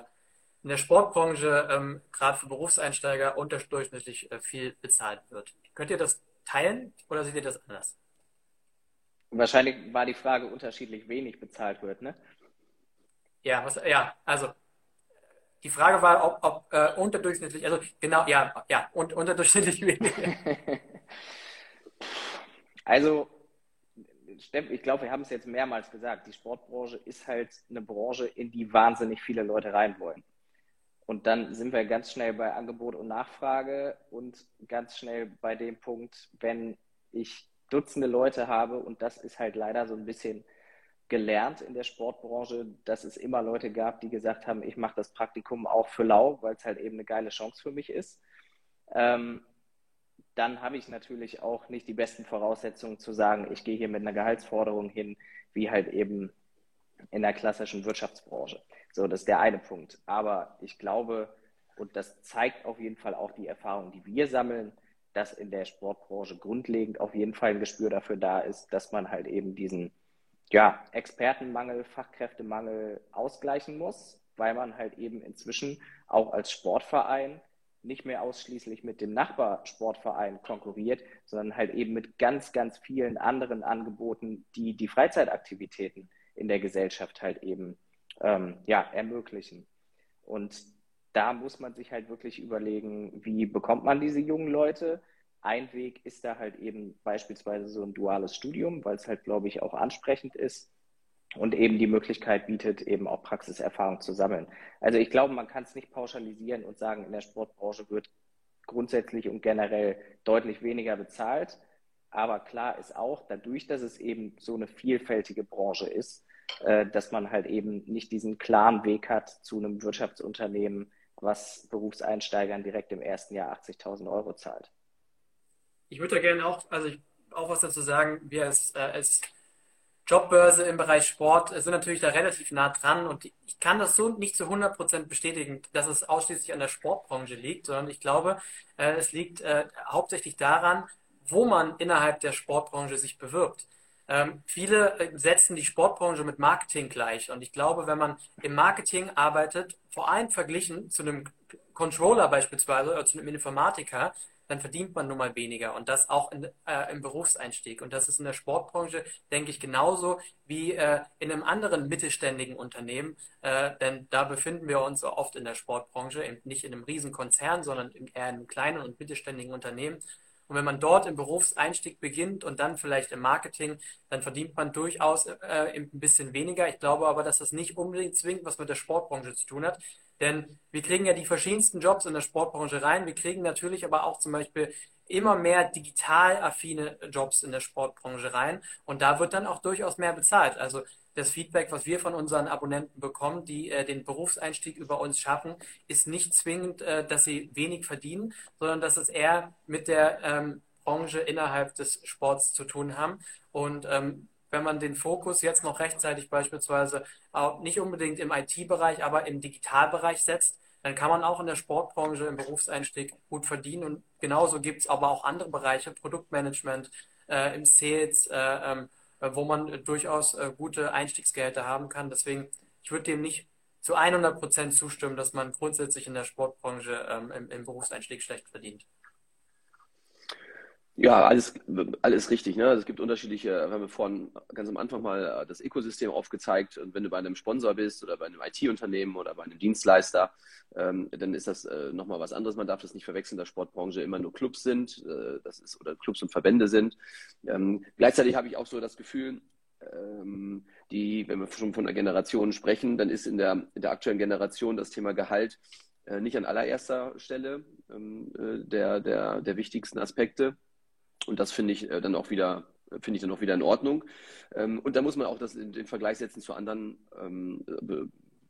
in der Sportbranche ähm, gerade für Berufseinsteiger unterdurchschnittlich äh, viel bezahlt wird. Könnt ihr das teilen oder seht ihr das anders? Wahrscheinlich war die Frage unterschiedlich wenig bezahlt wird, ne? Ja, was, ja, also die Frage war, ob, ob äh, unterdurchschnittlich, also genau, ja, ja, und unterdurchschnittlich wenig. *laughs* also, ich glaube, wir haben es jetzt mehrmals gesagt, die Sportbranche ist halt eine Branche, in die wahnsinnig viele Leute rein wollen. Und dann sind wir ganz schnell bei Angebot und Nachfrage und ganz schnell bei dem Punkt, wenn ich Dutzende Leute habe und das ist halt leider so ein bisschen gelernt in der Sportbranche, dass es immer Leute gab, die gesagt haben, ich mache das Praktikum auch für lau, weil es halt eben eine geile Chance für mich ist. Ähm, dann habe ich natürlich auch nicht die besten Voraussetzungen zu sagen, ich gehe hier mit einer Gehaltsforderung hin, wie halt eben in der klassischen Wirtschaftsbranche. So, das ist der eine Punkt. Aber ich glaube, und das zeigt auf jeden Fall auch die Erfahrung, die wir sammeln, dass in der Sportbranche grundlegend auf jeden Fall ein Gespür dafür da ist, dass man halt eben diesen ja, Expertenmangel, Fachkräftemangel ausgleichen muss, weil man halt eben inzwischen auch als Sportverein nicht mehr ausschließlich mit dem Nachbarsportverein konkurriert, sondern halt eben mit ganz, ganz vielen anderen Angeboten, die die Freizeitaktivitäten in der Gesellschaft halt eben ähm, ja, ermöglichen. Und da muss man sich halt wirklich überlegen, wie bekommt man diese jungen Leute? Ein Weg ist da halt eben beispielsweise so ein duales Studium, weil es halt, glaube ich, auch ansprechend ist und eben die Möglichkeit bietet, eben auch Praxiserfahrung zu sammeln. Also ich glaube, man kann es nicht pauschalisieren und sagen, in der Sportbranche wird grundsätzlich und generell deutlich weniger bezahlt. Aber klar ist auch, dadurch, dass es eben so eine vielfältige Branche ist, äh, dass man halt eben nicht diesen klaren Weg hat zu einem Wirtschaftsunternehmen, was Berufseinsteigern direkt im ersten Jahr 80.000 Euro zahlt. Ich würde da gerne auch, also ich, auch was dazu sagen. Wir als, äh, als Jobbörse im Bereich Sport sind natürlich da relativ nah dran und ich kann das so nicht zu 100% bestätigen, dass es ausschließlich an der Sportbranche liegt, sondern ich glaube, äh, es liegt äh, hauptsächlich daran, wo man innerhalb der Sportbranche sich bewirbt. Ähm, viele äh, setzen die Sportbranche mit Marketing gleich. Und ich glaube, wenn man im Marketing arbeitet, vor allem verglichen zu einem Controller beispielsweise oder zu einem Informatiker, dann verdient man nun mal weniger und das auch in, äh, im Berufseinstieg. Und das ist in der Sportbranche, denke ich, genauso wie äh, in einem anderen mittelständigen Unternehmen, äh, denn da befinden wir uns oft in der Sportbranche, eben nicht in einem Riesenkonzern, sondern eher in einem kleinen und mittelständigen Unternehmen. Und wenn man dort im Berufseinstieg beginnt und dann vielleicht im Marketing, dann verdient man durchaus äh, ein bisschen weniger. Ich glaube aber, dass das nicht unbedingt zwingend was mit der Sportbranche zu tun hat. Denn wir kriegen ja die verschiedensten Jobs in der Sportbranche rein. Wir kriegen natürlich aber auch zum Beispiel immer mehr digital affine Jobs in der Sportbranche rein. Und da wird dann auch durchaus mehr bezahlt. Also das Feedback, was wir von unseren Abonnenten bekommen, die äh, den Berufseinstieg über uns schaffen, ist nicht zwingend, äh, dass sie wenig verdienen, sondern dass es eher mit der ähm, Branche innerhalb des Sports zu tun haben. Und ähm, wenn man den Fokus jetzt noch rechtzeitig beispielsweise auch nicht unbedingt im IT-Bereich, aber im Digitalbereich setzt, dann kann man auch in der Sportbranche im Berufseinstieg gut verdienen. Und genauso gibt es aber auch andere Bereiche, Produktmanagement, äh, im Sales, äh, ähm, äh, wo man durchaus äh, gute Einstiegsgehälter haben kann. Deswegen, ich würde dem nicht zu 100 Prozent zustimmen, dass man grundsätzlich in der Sportbranche ähm, im, im Berufseinstieg schlecht verdient. Ja, alles, alles richtig. Ne? Es gibt unterschiedliche, wir haben vorhin ganz am Anfang mal das Ökosystem aufgezeigt. Und wenn du bei einem Sponsor bist oder bei einem IT-Unternehmen oder bei einem Dienstleister, ähm, dann ist das äh, nochmal was anderes. Man darf das nicht verwechseln, dass Sportbranche immer nur Clubs sind, äh, das ist, oder Clubs und Verbände sind. Ähm, gleichzeitig habe ich auch so das Gefühl, ähm, die, wenn wir schon von der Generation sprechen, dann ist in der, in der aktuellen Generation das Thema Gehalt äh, nicht an allererster Stelle ähm, äh, der, der, der wichtigsten Aspekte. Und das finde ich äh, dann auch wieder finde ich dann auch wieder in Ordnung. Ähm, und da muss man auch das in den Vergleich setzen zu anderen ähm, Be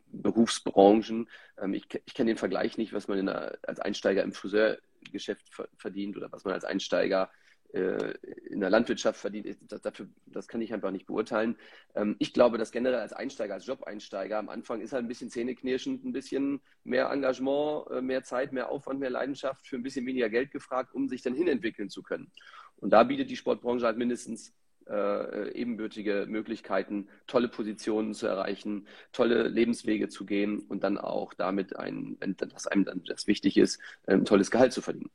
Berufsbranchen. Ähm, ich, ich kenne den Vergleich nicht, was man der, als Einsteiger im Friseurgeschäft verdient oder was man als Einsteiger in der Landwirtschaft verdient, das, dafür, das kann ich einfach nicht beurteilen. Ähm, ich glaube, dass generell als Einsteiger, als Job-Einsteiger am Anfang ist halt ein bisschen zähneknirschend, ein bisschen mehr Engagement, äh, mehr Zeit, mehr Aufwand, mehr Leidenschaft für ein bisschen weniger Geld gefragt, um sich dann hinentwickeln zu können. Und da bietet die Sportbranche halt mindestens äh, ebenbürtige Möglichkeiten, tolle Positionen zu erreichen, tolle Lebenswege zu gehen und dann auch damit ein, wenn das einem dann das wichtig ist, ein tolles Gehalt zu verdienen.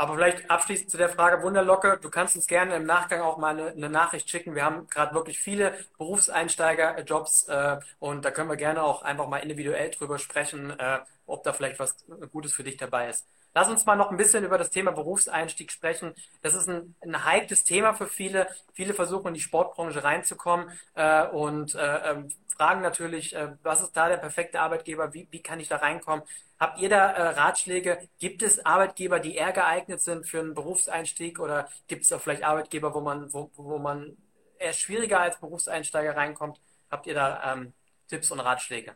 Aber vielleicht abschließend zu der Frage Wunderlocke. Du kannst uns gerne im Nachgang auch mal eine, eine Nachricht schicken. Wir haben gerade wirklich viele Berufseinsteiger-Jobs äh, und da können wir gerne auch einfach mal individuell drüber sprechen, äh, ob da vielleicht was Gutes für dich dabei ist. Lass uns mal noch ein bisschen über das Thema Berufseinstieg sprechen. Das ist ein, ein heikles Thema für viele. Viele versuchen in die Sportbranche reinzukommen äh, und äh, ähm, fragen natürlich, äh, was ist da der perfekte Arbeitgeber? Wie, wie kann ich da reinkommen? Habt ihr da äh, Ratschläge? Gibt es Arbeitgeber, die eher geeignet sind für einen Berufseinstieg oder gibt es auch vielleicht Arbeitgeber, wo man, wo, wo man eher schwieriger als Berufseinsteiger reinkommt? Habt ihr da ähm, Tipps und Ratschläge?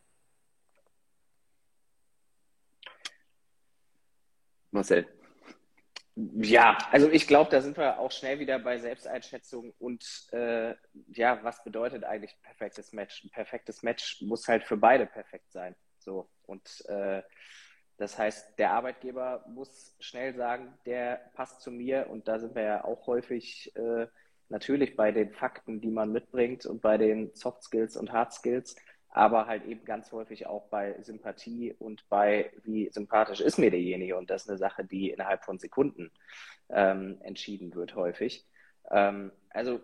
Marcel. Ja, also ich glaube, da sind wir auch schnell wieder bei Selbsteinschätzung und äh, ja, was bedeutet eigentlich perfektes Match? Ein perfektes Match muss halt für beide perfekt sein. So und äh, das heißt, der Arbeitgeber muss schnell sagen, der passt zu mir und da sind wir ja auch häufig äh, natürlich bei den Fakten, die man mitbringt und bei den Soft Skills und Hard Skills aber halt eben ganz häufig auch bei Sympathie und bei, wie sympathisch ist mir derjenige. Und das ist eine Sache, die innerhalb von Sekunden ähm, entschieden wird, häufig. Ähm, also,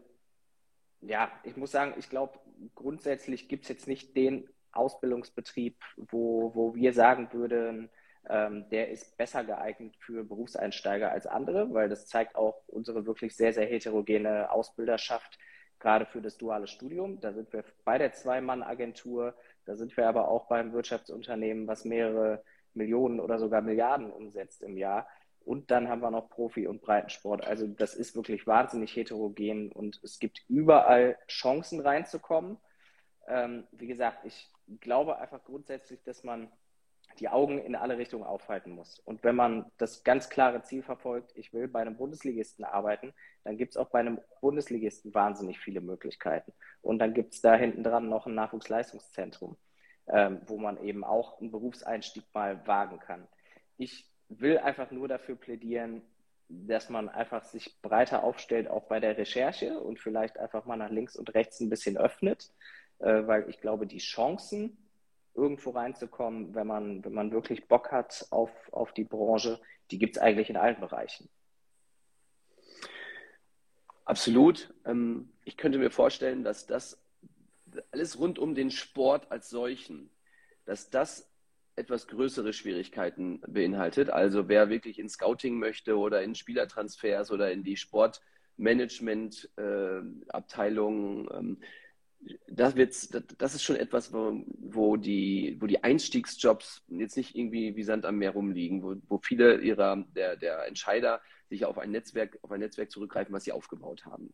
ja, ich muss sagen, ich glaube, grundsätzlich gibt es jetzt nicht den Ausbildungsbetrieb, wo, wo wir sagen würden, ähm, der ist besser geeignet für Berufseinsteiger als andere, weil das zeigt auch unsere wirklich sehr, sehr heterogene Ausbilderschaft, gerade für das duale Studium. Da sind wir bei der Zwei-Mann-Agentur, da sind wir aber auch beim Wirtschaftsunternehmen, was mehrere Millionen oder sogar Milliarden umsetzt im Jahr. Und dann haben wir noch Profi- und Breitensport. Also das ist wirklich wahnsinnig heterogen und es gibt überall Chancen reinzukommen. Ähm, wie gesagt, ich glaube einfach grundsätzlich, dass man die Augen in alle Richtungen aufhalten muss. Und wenn man das ganz klare Ziel verfolgt, ich will bei einem Bundesligisten arbeiten, dann gibt es auch bei einem Bundesligisten wahnsinnig viele Möglichkeiten. Und dann gibt es da hinten dran noch ein Nachwuchsleistungszentrum, ähm, wo man eben auch einen Berufseinstieg mal wagen kann. Ich will einfach nur dafür plädieren, dass man einfach sich breiter aufstellt, auch bei der Recherche und vielleicht einfach mal nach links und rechts ein bisschen öffnet, äh, weil ich glaube, die Chancen, irgendwo reinzukommen, wenn man, wenn man wirklich Bock hat auf, auf die Branche, die gibt es eigentlich in allen Bereichen. Absolut. Ähm, ich könnte mir vorstellen, dass das alles rund um den Sport als solchen, dass das etwas größere Schwierigkeiten beinhaltet. Also wer wirklich in Scouting möchte oder in Spielertransfers oder in die Sportmanagement-Abteilung, äh, ähm, das, das ist schon etwas, wo, wo, die, wo die Einstiegsjobs jetzt nicht irgendwie wie Sand am Meer rumliegen, wo, wo viele ihrer, der, der Entscheider sich auf ein Netzwerk, auf ein Netzwerk zurückgreifen, was sie aufgebaut haben.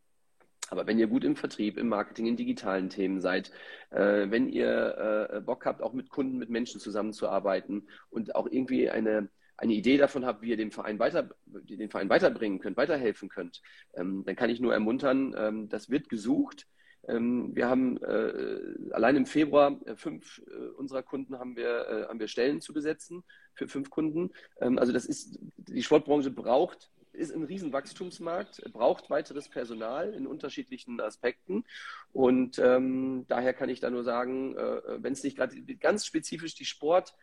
Aber wenn ihr gut im Vertrieb, im Marketing, in digitalen Themen seid, äh, wenn ihr äh, Bock habt, auch mit Kunden, mit Menschen zusammenzuarbeiten und auch irgendwie eine, eine Idee davon habt, wie ihr den Verein, weiter, den Verein weiterbringen könnt, weiterhelfen könnt, ähm, dann kann ich nur ermuntern, ähm, das wird gesucht. Ähm, wir haben äh, allein im Februar äh, fünf äh, unserer Kunden haben wir, haben wir Stellen zu besetzen für fünf Kunden. Ähm, also das ist, die Sportbranche braucht ist ein Riesenwachstumsmarkt, braucht weiteres Personal in unterschiedlichen Aspekten. Und ähm, daher kann ich da nur sagen, wenn es nicht gerade ganz spezifisch die Sport,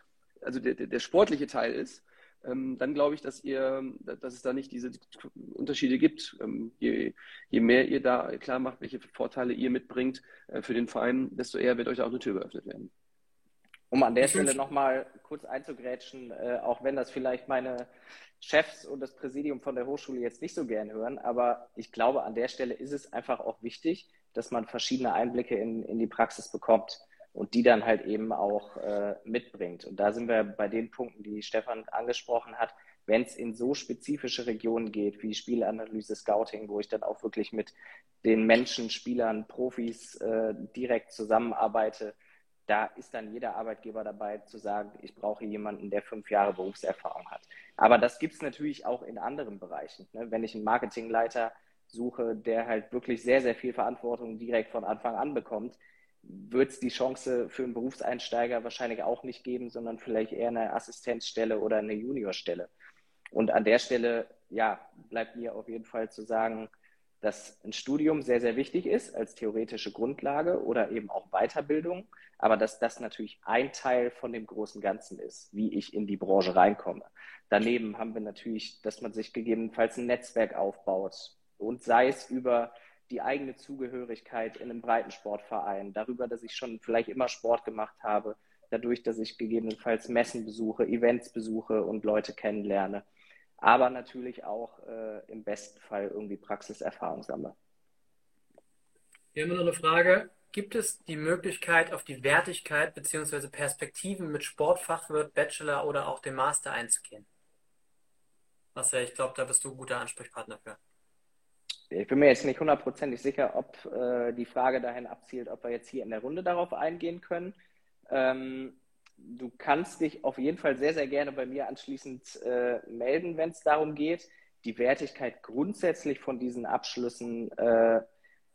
also der, der, der sportliche Teil ist, ähm, dann glaube ich, dass ihr, dass es da nicht diese Unterschiede gibt. Ähm, je, je, mehr ihr da klar macht, welche Vorteile ihr mitbringt äh, für den Verein, desto eher wird euch auch eine Tür geöffnet werden. Um an der Stelle nochmal kurz einzugrätschen, äh, auch wenn das vielleicht meine Chefs und das Präsidium von der Hochschule jetzt nicht so gern hören, aber ich glaube, an der Stelle ist es einfach auch wichtig, dass man verschiedene Einblicke in, in die Praxis bekommt. Und die dann halt eben auch äh, mitbringt. Und da sind wir bei den Punkten, die Stefan angesprochen hat. Wenn es in so spezifische Regionen geht wie Spielanalyse, Scouting, wo ich dann auch wirklich mit den Menschen, Spielern, Profis äh, direkt zusammenarbeite, da ist dann jeder Arbeitgeber dabei zu sagen, ich brauche jemanden, der fünf Jahre Berufserfahrung hat. Aber das gibt es natürlich auch in anderen Bereichen. Ne? Wenn ich einen Marketingleiter suche, der halt wirklich sehr, sehr viel Verantwortung direkt von Anfang an bekommt, wird es die Chance für einen Berufseinsteiger wahrscheinlich auch nicht geben, sondern vielleicht eher eine Assistenzstelle oder eine Juniorstelle. Und an der Stelle, ja, bleibt mir auf jeden Fall zu sagen, dass ein Studium sehr, sehr wichtig ist als theoretische Grundlage oder eben auch Weiterbildung, aber dass das natürlich ein Teil von dem großen Ganzen ist, wie ich in die Branche reinkomme. Daneben haben wir natürlich, dass man sich gegebenenfalls ein Netzwerk aufbaut und sei es über die eigene Zugehörigkeit in einem Breitensportverein, darüber, dass ich schon vielleicht immer Sport gemacht habe, dadurch, dass ich gegebenenfalls Messen besuche, Events besuche und Leute kennenlerne, aber natürlich auch äh, im besten Fall irgendwie Praxiserfahrung sammle. Wir haben noch eine Frage. Gibt es die Möglichkeit, auf die Wertigkeit bzw. Perspektiven mit Sportfachwirt, Bachelor oder auch dem Master einzugehen? Marcel, ich glaube, da bist du ein guter Ansprechpartner für ich bin mir jetzt nicht hundertprozentig sicher, ob äh, die Frage dahin abzielt, ob wir jetzt hier in der Runde darauf eingehen können. Ähm, du kannst dich auf jeden Fall sehr, sehr gerne bei mir anschließend äh, melden, wenn es darum geht. Die Wertigkeit grundsätzlich von diesen Abschlüssen, äh,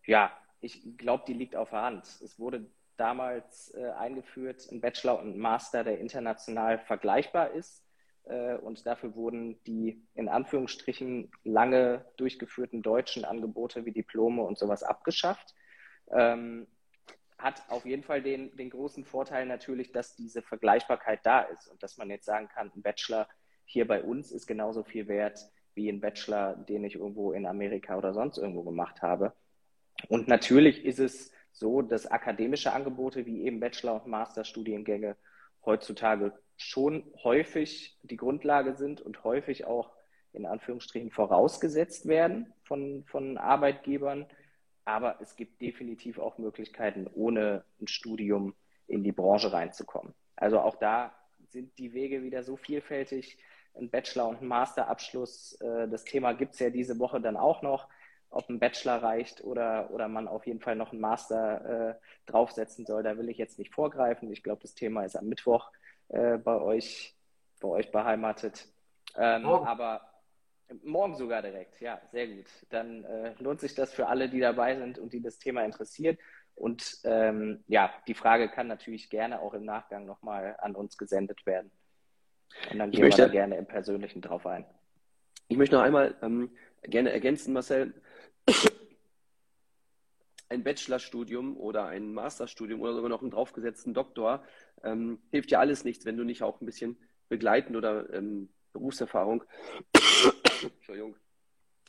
ja, ich glaube, die liegt auf der Hand. Es wurde damals äh, eingeführt, ein Bachelor und ein Master, der international vergleichbar ist. Äh, und dafür wurden die in Anführungsstrichen lange durchgeführten deutschen Angebote wie Diplome und sowas abgeschafft. Ähm, hat auf jeden Fall den, den großen Vorteil natürlich, dass diese Vergleichbarkeit da ist und dass man jetzt sagen kann, ein Bachelor hier bei uns ist genauso viel wert wie ein Bachelor, den ich irgendwo in Amerika oder sonst irgendwo gemacht habe. Und natürlich ist es so, dass akademische Angebote wie eben Bachelor- und Masterstudiengänge heutzutage schon häufig die Grundlage sind und häufig auch in Anführungsstrichen vorausgesetzt werden von, von Arbeitgebern. Aber es gibt definitiv auch Möglichkeiten, ohne ein Studium in die Branche reinzukommen. Also auch da sind die Wege wieder so vielfältig. Ein Bachelor- und ein Masterabschluss, äh, das Thema gibt es ja diese Woche dann auch noch, ob ein Bachelor reicht oder, oder man auf jeden Fall noch einen Master äh, draufsetzen soll. Da will ich jetzt nicht vorgreifen. Ich glaube, das Thema ist am Mittwoch äh, bei, euch, bei euch beheimatet. Ähm, aber morgen sogar direkt, ja, sehr gut. Dann äh, lohnt sich das für alle, die dabei sind und die das Thema interessiert. Und ähm, ja, die Frage kann natürlich gerne auch im Nachgang nochmal an uns gesendet werden. Und dann gehen möchte, wir da gerne im Persönlichen drauf ein. Ich möchte noch einmal ähm, gerne ergänzen, Marcel ein Bachelorstudium oder ein Masterstudium oder sogar noch einen draufgesetzten Doktor ähm, hilft dir alles nichts, wenn du nicht auch ein bisschen begleitend oder ähm, Berufserfahrung *coughs* Entschuldigung,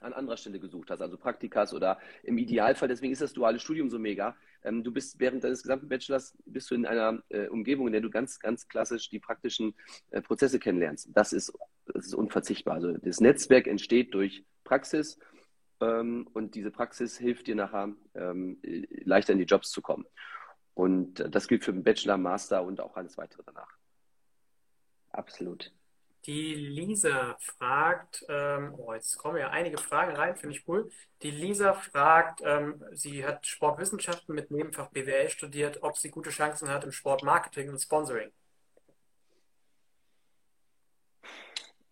an anderer Stelle gesucht hast, also Praktikas oder im Idealfall, deswegen ist das duale Studium so mega. Ähm, du bist während deines gesamten Bachelors bist du in einer äh, Umgebung, in der du ganz, ganz klassisch die praktischen äh, Prozesse kennenlernst. Das ist, das ist unverzichtbar. Also das Netzwerk entsteht durch Praxis und diese Praxis hilft dir nachher ähm, leichter in die Jobs zu kommen. Und das gilt für den Bachelor, Master und auch alles weitere danach. Absolut. Die Lisa fragt, ähm, oh, jetzt kommen ja einige Fragen rein, finde ich cool. Die Lisa fragt, ähm, sie hat Sportwissenschaften mit Nebenfach BWL studiert, ob sie gute Chancen hat im Sportmarketing und Sponsoring.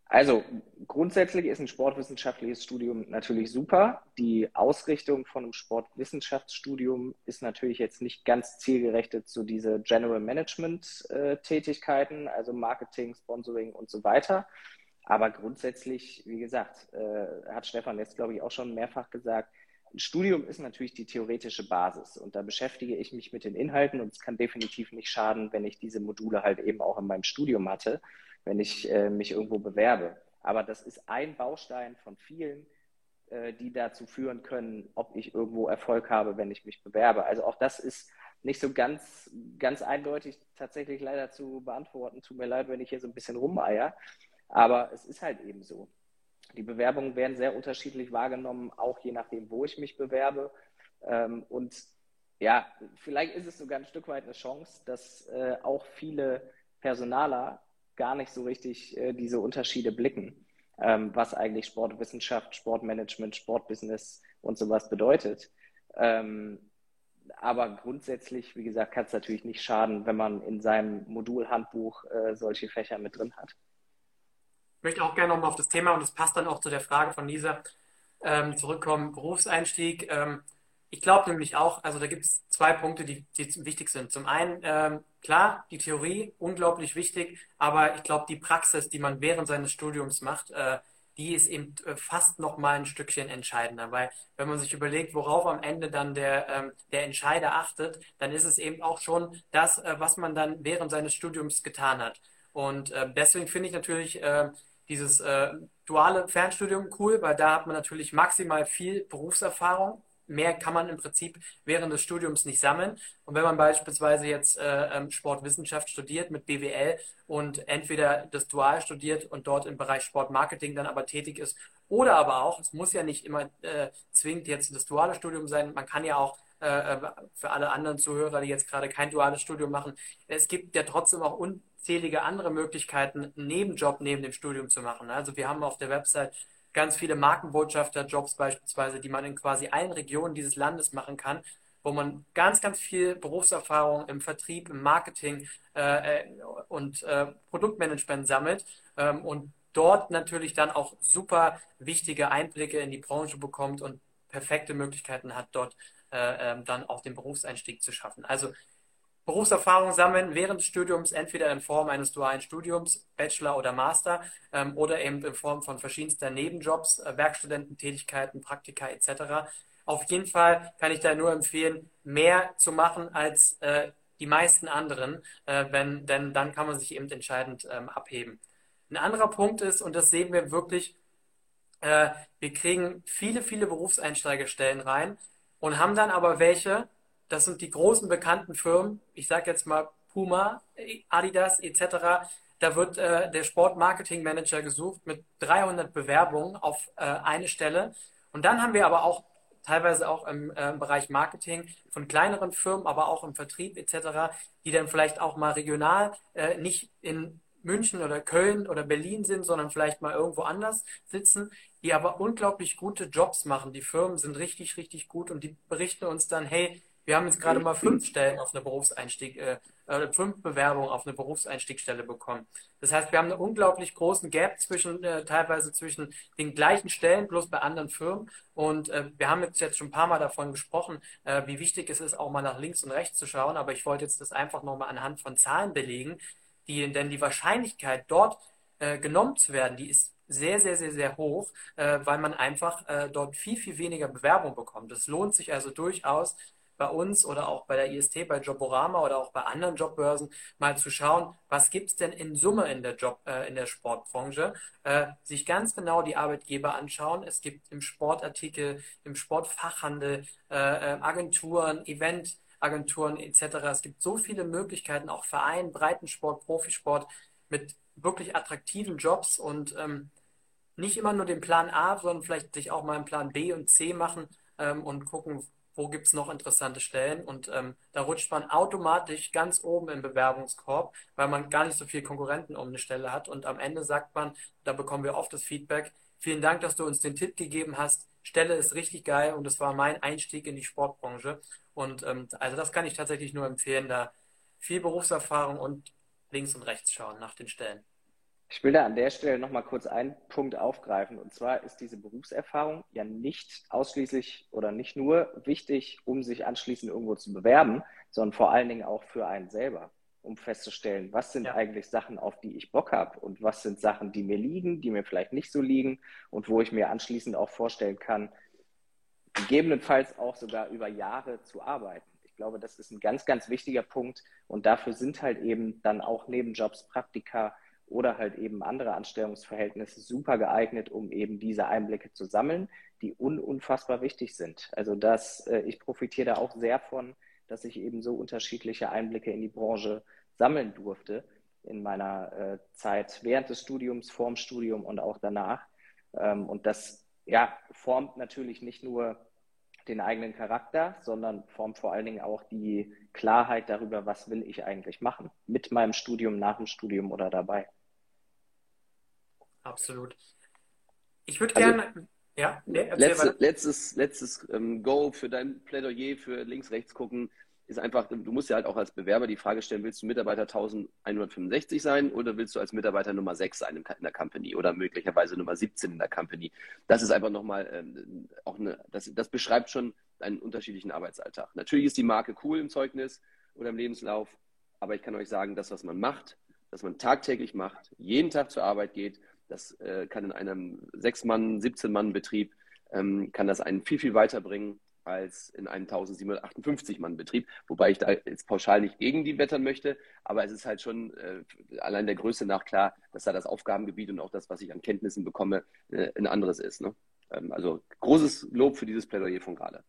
Also grundsätzlich ist ein sportwissenschaftliches Studium natürlich super. Die Ausrichtung von einem Sportwissenschaftsstudium ist natürlich jetzt nicht ganz zielgerichtet zu diese General Management äh, Tätigkeiten, also Marketing, Sponsoring und so weiter. Aber grundsätzlich, wie gesagt, äh, hat Stefan jetzt, glaube ich, auch schon mehrfach gesagt, ein Studium ist natürlich die theoretische Basis und da beschäftige ich mich mit den Inhalten und es kann definitiv nicht schaden, wenn ich diese Module halt eben auch in meinem Studium hatte wenn ich äh, mich irgendwo bewerbe. Aber das ist ein Baustein von vielen, äh, die dazu führen können, ob ich irgendwo Erfolg habe, wenn ich mich bewerbe. Also auch das ist nicht so ganz, ganz eindeutig tatsächlich leider zu beantworten. Tut mir leid, wenn ich hier so ein bisschen rumeier. Aber es ist halt eben so. Die Bewerbungen werden sehr unterschiedlich wahrgenommen, auch je nachdem, wo ich mich bewerbe. Ähm, und ja, vielleicht ist es sogar ein Stück weit eine Chance, dass äh, auch viele Personaler gar nicht so richtig äh, diese Unterschiede blicken, ähm, was eigentlich Sportwissenschaft, Sportmanagement, Sportbusiness und sowas bedeutet. Ähm, aber grundsätzlich, wie gesagt, kann es natürlich nicht schaden, wenn man in seinem Modulhandbuch äh, solche Fächer mit drin hat. Ich möchte auch gerne nochmal auf das Thema, und das passt dann auch zu der Frage von Lisa, ähm, zurückkommen, Berufseinstieg. Ähm, ich glaube nämlich auch, also da gibt es zwei Punkte, die, die wichtig sind. Zum einen, ähm, klar, die Theorie, unglaublich wichtig, aber ich glaube, die Praxis, die man während seines Studiums macht, äh, die ist eben äh, fast noch mal ein Stückchen entscheidender, weil wenn man sich überlegt, worauf am Ende dann der, ähm, der Entscheider achtet, dann ist es eben auch schon das, äh, was man dann während seines Studiums getan hat. Und äh, deswegen finde ich natürlich äh, dieses äh, duale Fernstudium cool, weil da hat man natürlich maximal viel Berufserfahrung mehr kann man im Prinzip während des Studiums nicht sammeln. Und wenn man beispielsweise jetzt äh, ähm, Sportwissenschaft studiert mit BWL und entweder das Dual studiert und dort im Bereich Sportmarketing dann aber tätig ist, oder aber auch, es muss ja nicht immer äh, zwingend jetzt das duale Studium sein, man kann ja auch äh, äh für alle anderen Zuhörer, die jetzt gerade kein duales Studium machen, es gibt ja trotzdem auch unzählige andere Möglichkeiten, einen Nebenjob neben dem Studium zu machen. Also wir haben auf der Website ganz viele Markenbotschafterjobs beispielsweise, die man in quasi allen Regionen dieses Landes machen kann, wo man ganz, ganz viel Berufserfahrung im Vertrieb, im Marketing äh, äh, und äh, Produktmanagement sammelt ähm, und dort natürlich dann auch super wichtige Einblicke in die Branche bekommt und perfekte Möglichkeiten hat, dort äh, ähm, dann auch den Berufseinstieg zu schaffen. Also Berufserfahrung sammeln während des Studiums, entweder in Form eines dualen Studiums, Bachelor oder Master, ähm, oder eben in Form von verschiedenster Nebenjobs, äh, Werkstudententätigkeiten, Praktika etc. Auf jeden Fall kann ich da nur empfehlen, mehr zu machen als äh, die meisten anderen, äh, wenn, denn dann kann man sich eben entscheidend ähm, abheben. Ein anderer Punkt ist, und das sehen wir wirklich, äh, wir kriegen viele, viele Berufseinsteigerstellen rein und haben dann aber welche, das sind die großen bekannten Firmen, ich sage jetzt mal Puma, Adidas etc. Da wird äh, der Sportmarketing-Manager gesucht mit 300 Bewerbungen auf äh, eine Stelle. Und dann haben wir aber auch teilweise auch im äh, Bereich Marketing von kleineren Firmen, aber auch im Vertrieb etc., die dann vielleicht auch mal regional äh, nicht in München oder Köln oder Berlin sind, sondern vielleicht mal irgendwo anders sitzen, die aber unglaublich gute Jobs machen. Die Firmen sind richtig, richtig gut und die berichten uns dann, hey, wir haben jetzt gerade mal fünf Stellen auf eine Berufseinstieg, äh, äh, fünf Bewerbungen auf eine Berufseinstiegsstelle bekommen. Das heißt, wir haben einen unglaublich großen Gap zwischen, äh, teilweise zwischen den gleichen Stellen, bloß bei anderen Firmen. Und äh, wir haben jetzt, jetzt schon ein paar Mal davon gesprochen, äh, wie wichtig es ist, auch mal nach links und rechts zu schauen. Aber ich wollte jetzt das einfach nochmal anhand von Zahlen belegen, die, denn die Wahrscheinlichkeit, dort äh, genommen zu werden, die ist sehr, sehr, sehr, sehr hoch, äh, weil man einfach äh, dort viel, viel weniger Bewerbung bekommt. Es lohnt sich also durchaus, bei uns oder auch bei der IST, bei Joborama oder auch bei anderen Jobbörsen mal zu schauen, was gibt es denn in Summe in der Job, äh, in der Sportbranche, äh, sich ganz genau die Arbeitgeber anschauen. Es gibt im Sportartikel, im Sportfachhandel äh, äh Agenturen, Eventagenturen etc. Es gibt so viele Möglichkeiten, auch Verein, Breitensport, Profisport mit wirklich attraktiven Jobs und ähm, nicht immer nur den Plan A, sondern vielleicht sich auch mal einen Plan B und C machen ähm, und gucken, wo gibt es noch interessante Stellen? Und ähm, da rutscht man automatisch ganz oben im Bewerbungskorb, weil man gar nicht so viele Konkurrenten um eine Stelle hat. Und am Ende sagt man, da bekommen wir oft das Feedback, vielen Dank, dass du uns den Tipp gegeben hast, Stelle ist richtig geil und es war mein Einstieg in die Sportbranche. Und ähm, also das kann ich tatsächlich nur empfehlen, da viel Berufserfahrung und links und rechts schauen nach den Stellen. Ich will da an der Stelle nochmal kurz einen Punkt aufgreifen. Und zwar ist diese Berufserfahrung ja nicht ausschließlich oder nicht nur wichtig, um sich anschließend irgendwo zu bewerben, sondern vor allen Dingen auch für einen selber, um festzustellen, was sind ja. eigentlich Sachen, auf die ich Bock habe und was sind Sachen, die mir liegen, die mir vielleicht nicht so liegen und wo ich mir anschließend auch vorstellen kann, gegebenenfalls auch sogar über Jahre zu arbeiten. Ich glaube, das ist ein ganz, ganz wichtiger Punkt und dafür sind halt eben dann auch Nebenjobs, Praktika, oder halt eben andere Anstellungsverhältnisse super geeignet, um eben diese Einblicke zu sammeln, die un unfassbar wichtig sind. Also dass äh, ich profitiere da auch sehr von, dass ich eben so unterschiedliche Einblicke in die Branche sammeln durfte in meiner äh, Zeit während des Studiums, vorm Studium und auch danach. Ähm, und das ja, formt natürlich nicht nur den eigenen Charakter, sondern formt vor allen Dingen auch die Klarheit darüber, was will ich eigentlich machen. Mit meinem Studium, nach dem Studium oder dabei. Absolut. Ich würde also, gerne. Ja, nee, letzte, letztes, letztes ähm, Go für dein Plädoyer für links, rechts gucken ist einfach, du musst ja halt auch als Bewerber die Frage stellen, willst du Mitarbeiter 1165 sein oder willst du als Mitarbeiter Nummer 6 sein in der Company oder möglicherweise Nummer 17 in der Company? Das ist einfach nochmal ähm, auch eine, das, das beschreibt schon einen unterschiedlichen Arbeitsalltag. Natürlich ist die Marke cool im Zeugnis oder im Lebenslauf, aber ich kann euch sagen, das, was man macht, dass man tagtäglich macht, jeden Tag zur Arbeit geht, das äh, kann in einem 6-Mann-, 17-Mann-Betrieb, ähm, kann das einen viel, viel weiterbringen als in einem 1758-Mann-Betrieb, wobei ich da jetzt pauschal nicht gegen die wettern möchte, aber es ist halt schon äh, allein der Größe nach klar, dass da das Aufgabengebiet und auch das, was ich an Kenntnissen bekomme, äh, ein anderes ist. Ne? Ähm, also großes Lob für dieses Plädoyer von gerade.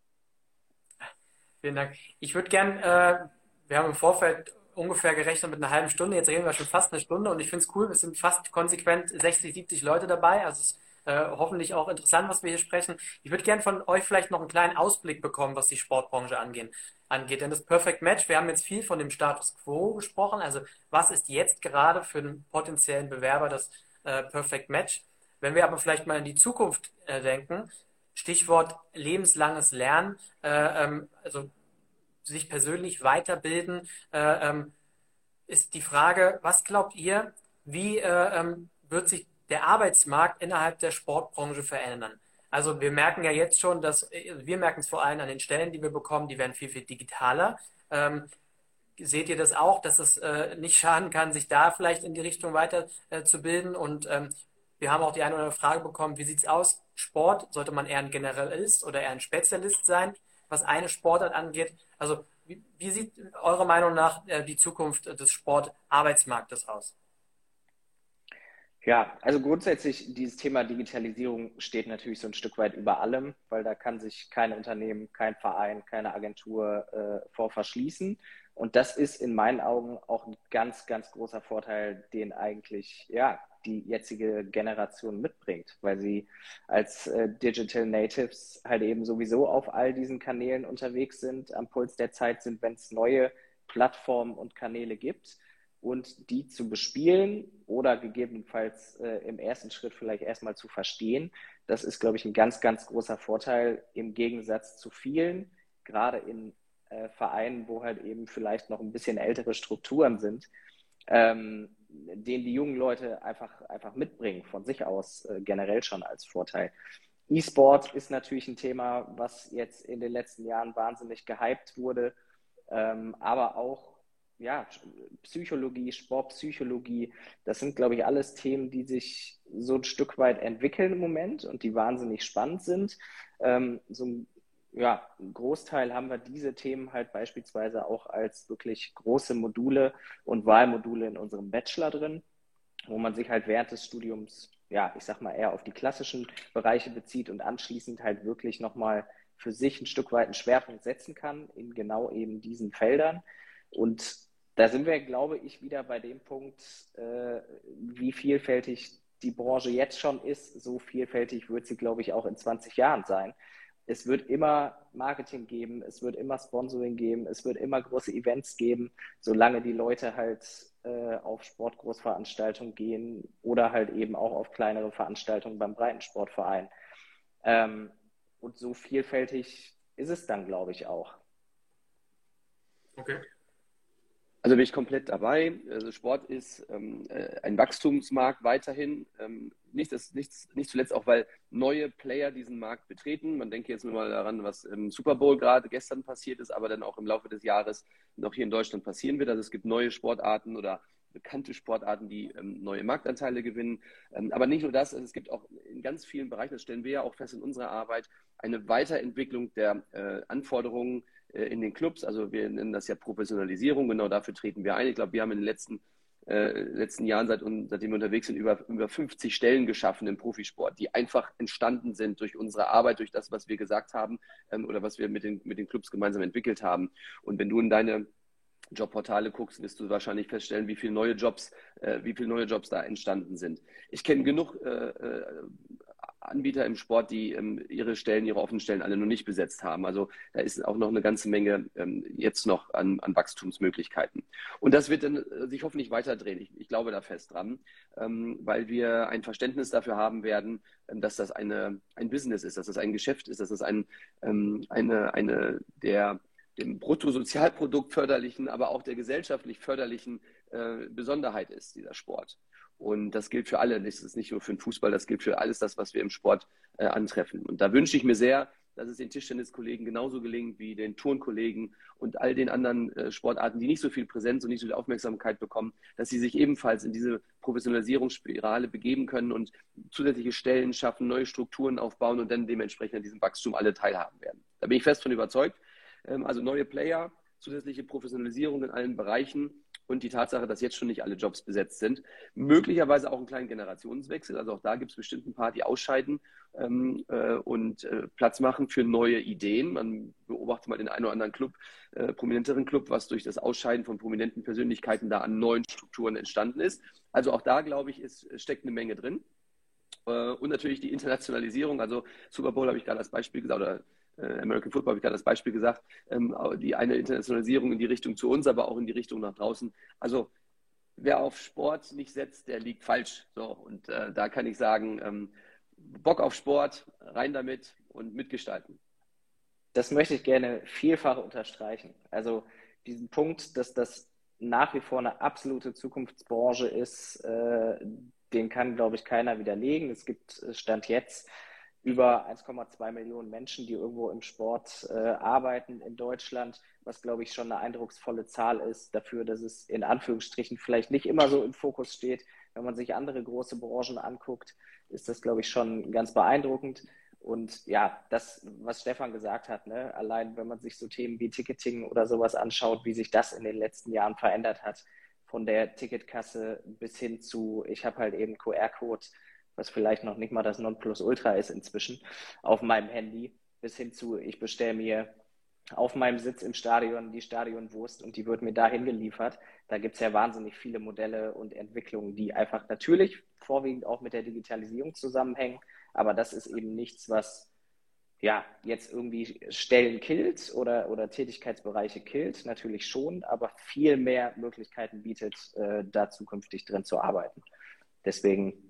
Vielen Dank. Ich würde gern, äh, wir haben im Vorfeld ungefähr gerechnet mit einer halben Stunde, jetzt reden wir schon fast eine Stunde und ich finde es cool, es sind fast konsequent 60, 70 Leute dabei, also es äh, hoffentlich auch interessant, was wir hier sprechen. Ich würde gerne von euch vielleicht noch einen kleinen Ausblick bekommen, was die Sportbranche angehen, angeht. Denn das Perfect Match, wir haben jetzt viel von dem Status Quo gesprochen. Also was ist jetzt gerade für einen potenziellen Bewerber das äh, Perfect Match? Wenn wir aber vielleicht mal in die Zukunft äh, denken, Stichwort lebenslanges Lernen, äh, ähm, also sich persönlich weiterbilden, äh, ähm, ist die Frage, was glaubt ihr, wie äh, ähm, wird sich der Arbeitsmarkt innerhalb der Sportbranche verändern. Also wir merken ja jetzt schon, dass wir merken es vor allem an den Stellen, die wir bekommen, die werden viel, viel digitaler. Ähm, seht ihr das auch, dass es äh, nicht schaden kann, sich da vielleicht in die Richtung weiterzubilden? Äh, Und ähm, wir haben auch die eine oder andere Frage bekommen, wie sieht es aus? Sport, sollte man eher ein Generalist oder eher ein Spezialist sein, was eine Sportart angeht? Also wie, wie sieht eurer Meinung nach äh, die Zukunft des Sportarbeitsmarktes aus? Ja, also grundsätzlich dieses Thema Digitalisierung steht natürlich so ein Stück weit über allem, weil da kann sich kein Unternehmen, kein Verein, keine Agentur äh, vor verschließen. Und das ist in meinen Augen auch ein ganz, ganz großer Vorteil, den eigentlich ja die jetzige Generation mitbringt, weil sie als äh, Digital Natives halt eben sowieso auf all diesen Kanälen unterwegs sind, am Puls der Zeit sind, wenn es neue Plattformen und Kanäle gibt und die zu bespielen oder gegebenenfalls äh, im ersten Schritt vielleicht erstmal zu verstehen. Das ist, glaube ich, ein ganz, ganz großer Vorteil im Gegensatz zu vielen, gerade in äh, Vereinen, wo halt eben vielleicht noch ein bisschen ältere Strukturen sind, ähm, den die jungen Leute einfach, einfach mitbringen, von sich aus äh, generell schon als Vorteil. E-Sport ist natürlich ein Thema, was jetzt in den letzten Jahren wahnsinnig gehypt wurde, ähm, aber auch ja, Psychologie, Sportpsychologie, das sind, glaube ich, alles Themen, die sich so ein Stück weit entwickeln im Moment und die wahnsinnig spannend sind. Ähm, so ein, ja, ein Großteil haben wir diese Themen halt beispielsweise auch als wirklich große Module und Wahlmodule in unserem Bachelor drin, wo man sich halt während des Studiums, ja, ich sag mal, eher auf die klassischen Bereiche bezieht und anschließend halt wirklich nochmal für sich ein Stück weit einen Schwerpunkt setzen kann in genau eben diesen Feldern. Und da sind wir, glaube ich, wieder bei dem Punkt, äh, wie vielfältig die Branche jetzt schon ist, so vielfältig wird sie, glaube ich, auch in 20 Jahren sein. Es wird immer Marketing geben, es wird immer Sponsoring geben, es wird immer große Events geben, solange die Leute halt äh, auf Sportgroßveranstaltungen gehen oder halt eben auch auf kleinere Veranstaltungen beim Breitensportverein. Ähm, und so vielfältig ist es dann, glaube ich, auch. Okay. Also bin ich komplett dabei. Also Sport ist ähm, äh, ein Wachstumsmarkt weiterhin. Ähm, nicht, das, nicht, nicht zuletzt auch, weil neue Player diesen Markt betreten. Man denke jetzt nur mal daran, was im Super Bowl gerade gestern passiert ist, aber dann auch im Laufe des Jahres noch hier in Deutschland passieren wird. Also es gibt neue Sportarten oder bekannte Sportarten, die ähm, neue Marktanteile gewinnen. Ähm, aber nicht nur das, also es gibt auch in ganz vielen Bereichen, das stellen wir ja auch fest in unserer Arbeit, eine Weiterentwicklung der äh, Anforderungen in den Clubs. Also wir nennen das ja Professionalisierung, genau dafür treten wir ein. Ich glaube, wir haben in den letzten, äh, letzten Jahren, seit, seitdem wir unterwegs sind, über, über 50 Stellen geschaffen im Profisport, die einfach entstanden sind durch unsere Arbeit, durch das, was wir gesagt haben ähm, oder was wir mit den, mit den Clubs gemeinsam entwickelt haben. Und wenn du in deine Jobportale guckst, wirst du wahrscheinlich feststellen, wie viele neue Jobs, äh, wie viele neue Jobs da entstanden sind. Ich kenne genug äh, äh Anbieter im Sport, die ähm, ihre Stellen, ihre offenen Stellen alle noch nicht besetzt haben. Also da ist auch noch eine ganze Menge ähm, jetzt noch an, an, Wachstumsmöglichkeiten. Und das wird dann äh, sich hoffentlich weiterdrehen. Ich, ich glaube da fest dran, ähm, weil wir ein Verständnis dafür haben werden, ähm, dass das eine, ein Business ist, dass das ein Geschäft ist, dass das ein, ähm, eine, eine der dem Bruttosozialprodukt förderlichen, aber auch der gesellschaftlich förderlichen äh, Besonderheit ist, dieser Sport. Und das gilt für alle. Das ist nicht nur für den Fußball, das gilt für alles das, was wir im Sport äh, antreffen. Und da wünsche ich mir sehr, dass es den Tischtenniskollegen genauso gelingt wie den Turnkollegen und all den anderen äh, Sportarten, die nicht so viel Präsenz und nicht so viel Aufmerksamkeit bekommen, dass sie sich ebenfalls in diese Professionalisierungsspirale begeben können und zusätzliche Stellen schaffen, neue Strukturen aufbauen und dann dementsprechend an diesem Wachstum alle teilhaben werden. Da bin ich fest von überzeugt. Ähm, also neue Player, zusätzliche Professionalisierung in allen Bereichen und die Tatsache, dass jetzt schon nicht alle Jobs besetzt sind. Möglicherweise auch einen kleinen Generationswechsel. Also auch da gibt es bestimmt ein paar, die ausscheiden ähm, äh, und äh, Platz machen für neue Ideen. Man beobachtet mal den einen oder anderen Club, äh, prominenteren Club, was durch das Ausscheiden von prominenten Persönlichkeiten da an neuen Strukturen entstanden ist. Also auch da, glaube ich, ist, steckt eine Menge drin. Äh, und natürlich die Internationalisierung. Also Super Bowl habe ich gerade als Beispiel gesagt, oder American Football, habe ich gerade das Beispiel gesagt, ähm, die eine Internationalisierung in die Richtung zu uns, aber auch in die Richtung nach draußen. Also wer auf Sport nicht setzt, der liegt falsch. So, und äh, da kann ich sagen, ähm, Bock auf Sport, rein damit und mitgestalten. Das möchte ich gerne vielfach unterstreichen. Also diesen Punkt, dass das nach wie vor eine absolute Zukunftsbranche ist, äh, den kann, glaube ich, keiner widerlegen. Es gibt äh, Stand jetzt über 1,2 Millionen Menschen, die irgendwo im Sport äh, arbeiten in Deutschland, was, glaube ich, schon eine eindrucksvolle Zahl ist dafür, dass es in Anführungsstrichen vielleicht nicht immer so im Fokus steht. Wenn man sich andere große Branchen anguckt, ist das, glaube ich, schon ganz beeindruckend. Und ja, das, was Stefan gesagt hat, ne, allein wenn man sich so Themen wie Ticketing oder sowas anschaut, wie sich das in den letzten Jahren verändert hat, von der Ticketkasse bis hin zu, ich habe halt eben QR-Code, was vielleicht noch nicht mal das Nonplusultra ist inzwischen, auf meinem Handy, bis hin zu, ich bestelle mir auf meinem Sitz im Stadion die Stadionwurst und die wird mir dahin geliefert. Da gibt es ja wahnsinnig viele Modelle und Entwicklungen, die einfach natürlich vorwiegend auch mit der Digitalisierung zusammenhängen, aber das ist eben nichts, was ja jetzt irgendwie Stellen killt oder, oder Tätigkeitsbereiche killt, natürlich schon, aber viel mehr Möglichkeiten bietet, äh, da zukünftig drin zu arbeiten. Deswegen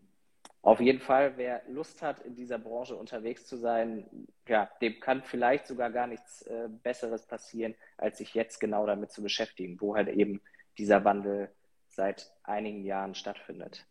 auf jeden Fall, wer Lust hat, in dieser Branche unterwegs zu sein, ja, dem kann vielleicht sogar gar nichts äh, Besseres passieren, als sich jetzt genau damit zu beschäftigen, wo halt eben dieser Wandel seit einigen Jahren stattfindet.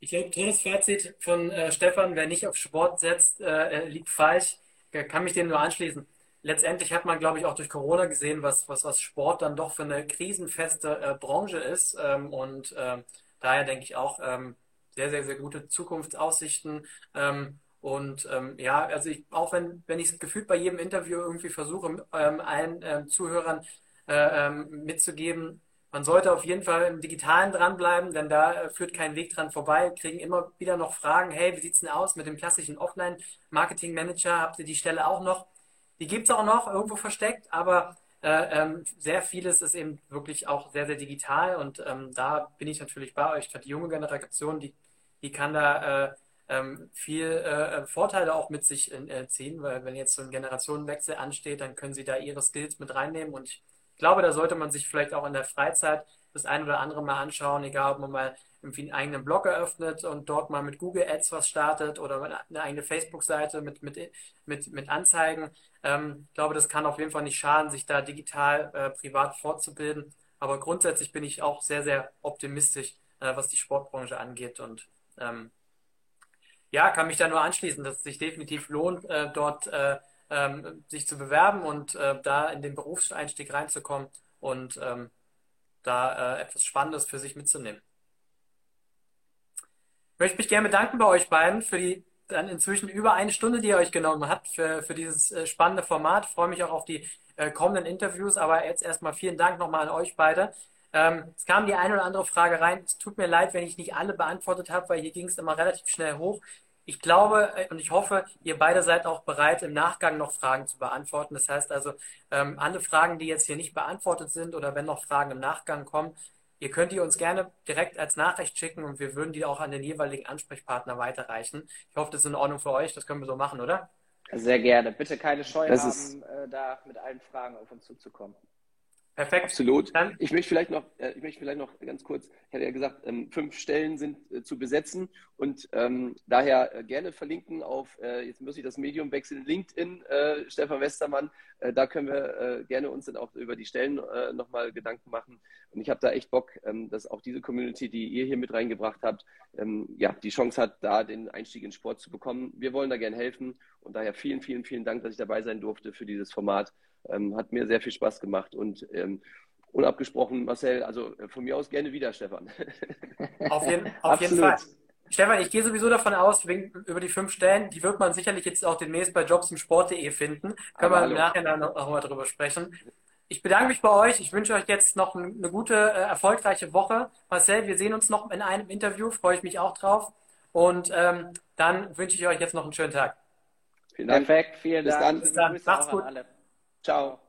Ich glaube, tolles Fazit von äh, Stefan, wer nicht auf Sport setzt, äh, liegt falsch. Kann mich dem nur anschließen. Letztendlich hat man, glaube ich, auch durch Corona gesehen, was, was, was Sport dann doch für eine krisenfeste äh, Branche ist. Ähm, und ähm, daher denke ich auch, ähm, sehr, sehr, sehr gute Zukunftsaussichten. Ähm, und ähm, ja, also ich, auch wenn, wenn ich es gefühlt bei jedem Interview irgendwie versuche, ähm, allen ähm, Zuhörern äh, ähm, mitzugeben, man sollte auf jeden Fall im Digitalen dranbleiben, denn da äh, führt kein Weg dran vorbei. Wir kriegen immer wieder noch Fragen, hey, wie sieht es denn aus mit dem klassischen Offline-Marketing-Manager? Habt ihr die Stelle auch noch? Die gibt es auch noch irgendwo versteckt, aber äh, ähm, sehr vieles ist eben wirklich auch sehr, sehr digital und ähm, da bin ich natürlich bei euch. Die junge Generation, die die kann da äh, ähm, viel äh, Vorteile auch mit sich äh, ziehen, weil wenn jetzt so ein Generationenwechsel ansteht, dann können sie da ihre Skills mit reinnehmen und ich glaube, da sollte man sich vielleicht auch in der Freizeit das ein oder andere mal anschauen, egal ob man mal irgendwie einen eigenen Blog eröffnet und dort mal mit Google Ads was startet oder eine eigene Facebook-Seite mit, mit, mit, mit Anzeigen. Ähm, ich glaube, das kann auf jeden Fall nicht schaden, sich da digital äh, privat fortzubilden. Aber grundsätzlich bin ich auch sehr, sehr optimistisch, äh, was die Sportbranche angeht und ähm, ja, kann mich da nur anschließen, dass es sich definitiv lohnt, äh, dort äh, ähm, sich zu bewerben und äh, da in den Berufseinstieg reinzukommen und ähm, da äh, etwas Spannendes für sich mitzunehmen. Ich möchte mich gerne bedanken bei euch beiden für die dann inzwischen über eine Stunde, die ihr euch genommen habt für, für dieses äh, spannende Format. Ich freue mich auch auf die äh, kommenden Interviews, aber jetzt erstmal vielen Dank nochmal an euch beide. Ähm, es kam die eine oder andere Frage rein. Es tut mir leid, wenn ich nicht alle beantwortet habe, weil hier ging es immer relativ schnell hoch. Ich glaube äh, und ich hoffe, ihr beide seid auch bereit, im Nachgang noch Fragen zu beantworten. Das heißt also, ähm, alle Fragen, die jetzt hier nicht beantwortet sind oder wenn noch Fragen im Nachgang kommen, Ihr könnt die uns gerne direkt als Nachricht schicken und wir würden die auch an den jeweiligen Ansprechpartner weiterreichen. Ich hoffe, das ist in Ordnung für euch. Das können wir so machen, oder? Sehr gerne. Bitte keine Scheu Das haben, ist- äh, da mit allen Fragen auf uns zuzukommen. Perfekt. Absolut. Dann- Ich möchte vielleicht noch, äh, ich möchte vielleicht noch ganz kurz, ich hatte ja gesagt, ähm, fünf Stellen sind äh, zu besetzen und ähm, daher äh, gerne verlinken auf, jetzt muss ich das Medium wechseln, LinkedIn, Stefan Westermann. Da können wir gerne uns dann auch über die Stellen äh, nochmal Gedanken machen. Und ich habe da echt Bock, ähm, dass auch diese Community, die ihr hier mit reingebracht habt, ja, die Chance hat, da den Einstieg in Sport zu bekommen. Wir wollen da gerne helfen und daher vielen, vielen, vielen Dank, dass ich dabei sein durfte für dieses Format. Ähm, hat mir sehr viel Spaß gemacht und ähm, unabgesprochen, Marcel, also äh, von mir aus gerne wieder, Stefan. *laughs* Auf jeden, auf jeden Absolut. Fall. Stefan, ich gehe sowieso davon aus, über die fünf Stellen, die wird man sicherlich jetzt auch demnächst bei jobsimsport.de finden. Können Aber wir im hallo. Nachhinein noch, noch mal drüber sprechen. Ich bedanke mich bei euch. Ich wünsche euch jetzt noch ein- eine gute, äh, erfolgreiche Woche. Marcel, wir sehen uns noch in einem Interview, freue ich mich auch drauf. Und ähm, dann wünsche ich euch jetzt noch einen schönen Tag. Vielen Dank. Perfekt, vielen Bis Dank. dann. Bis dann. Macht's gut. Alle. Ciao.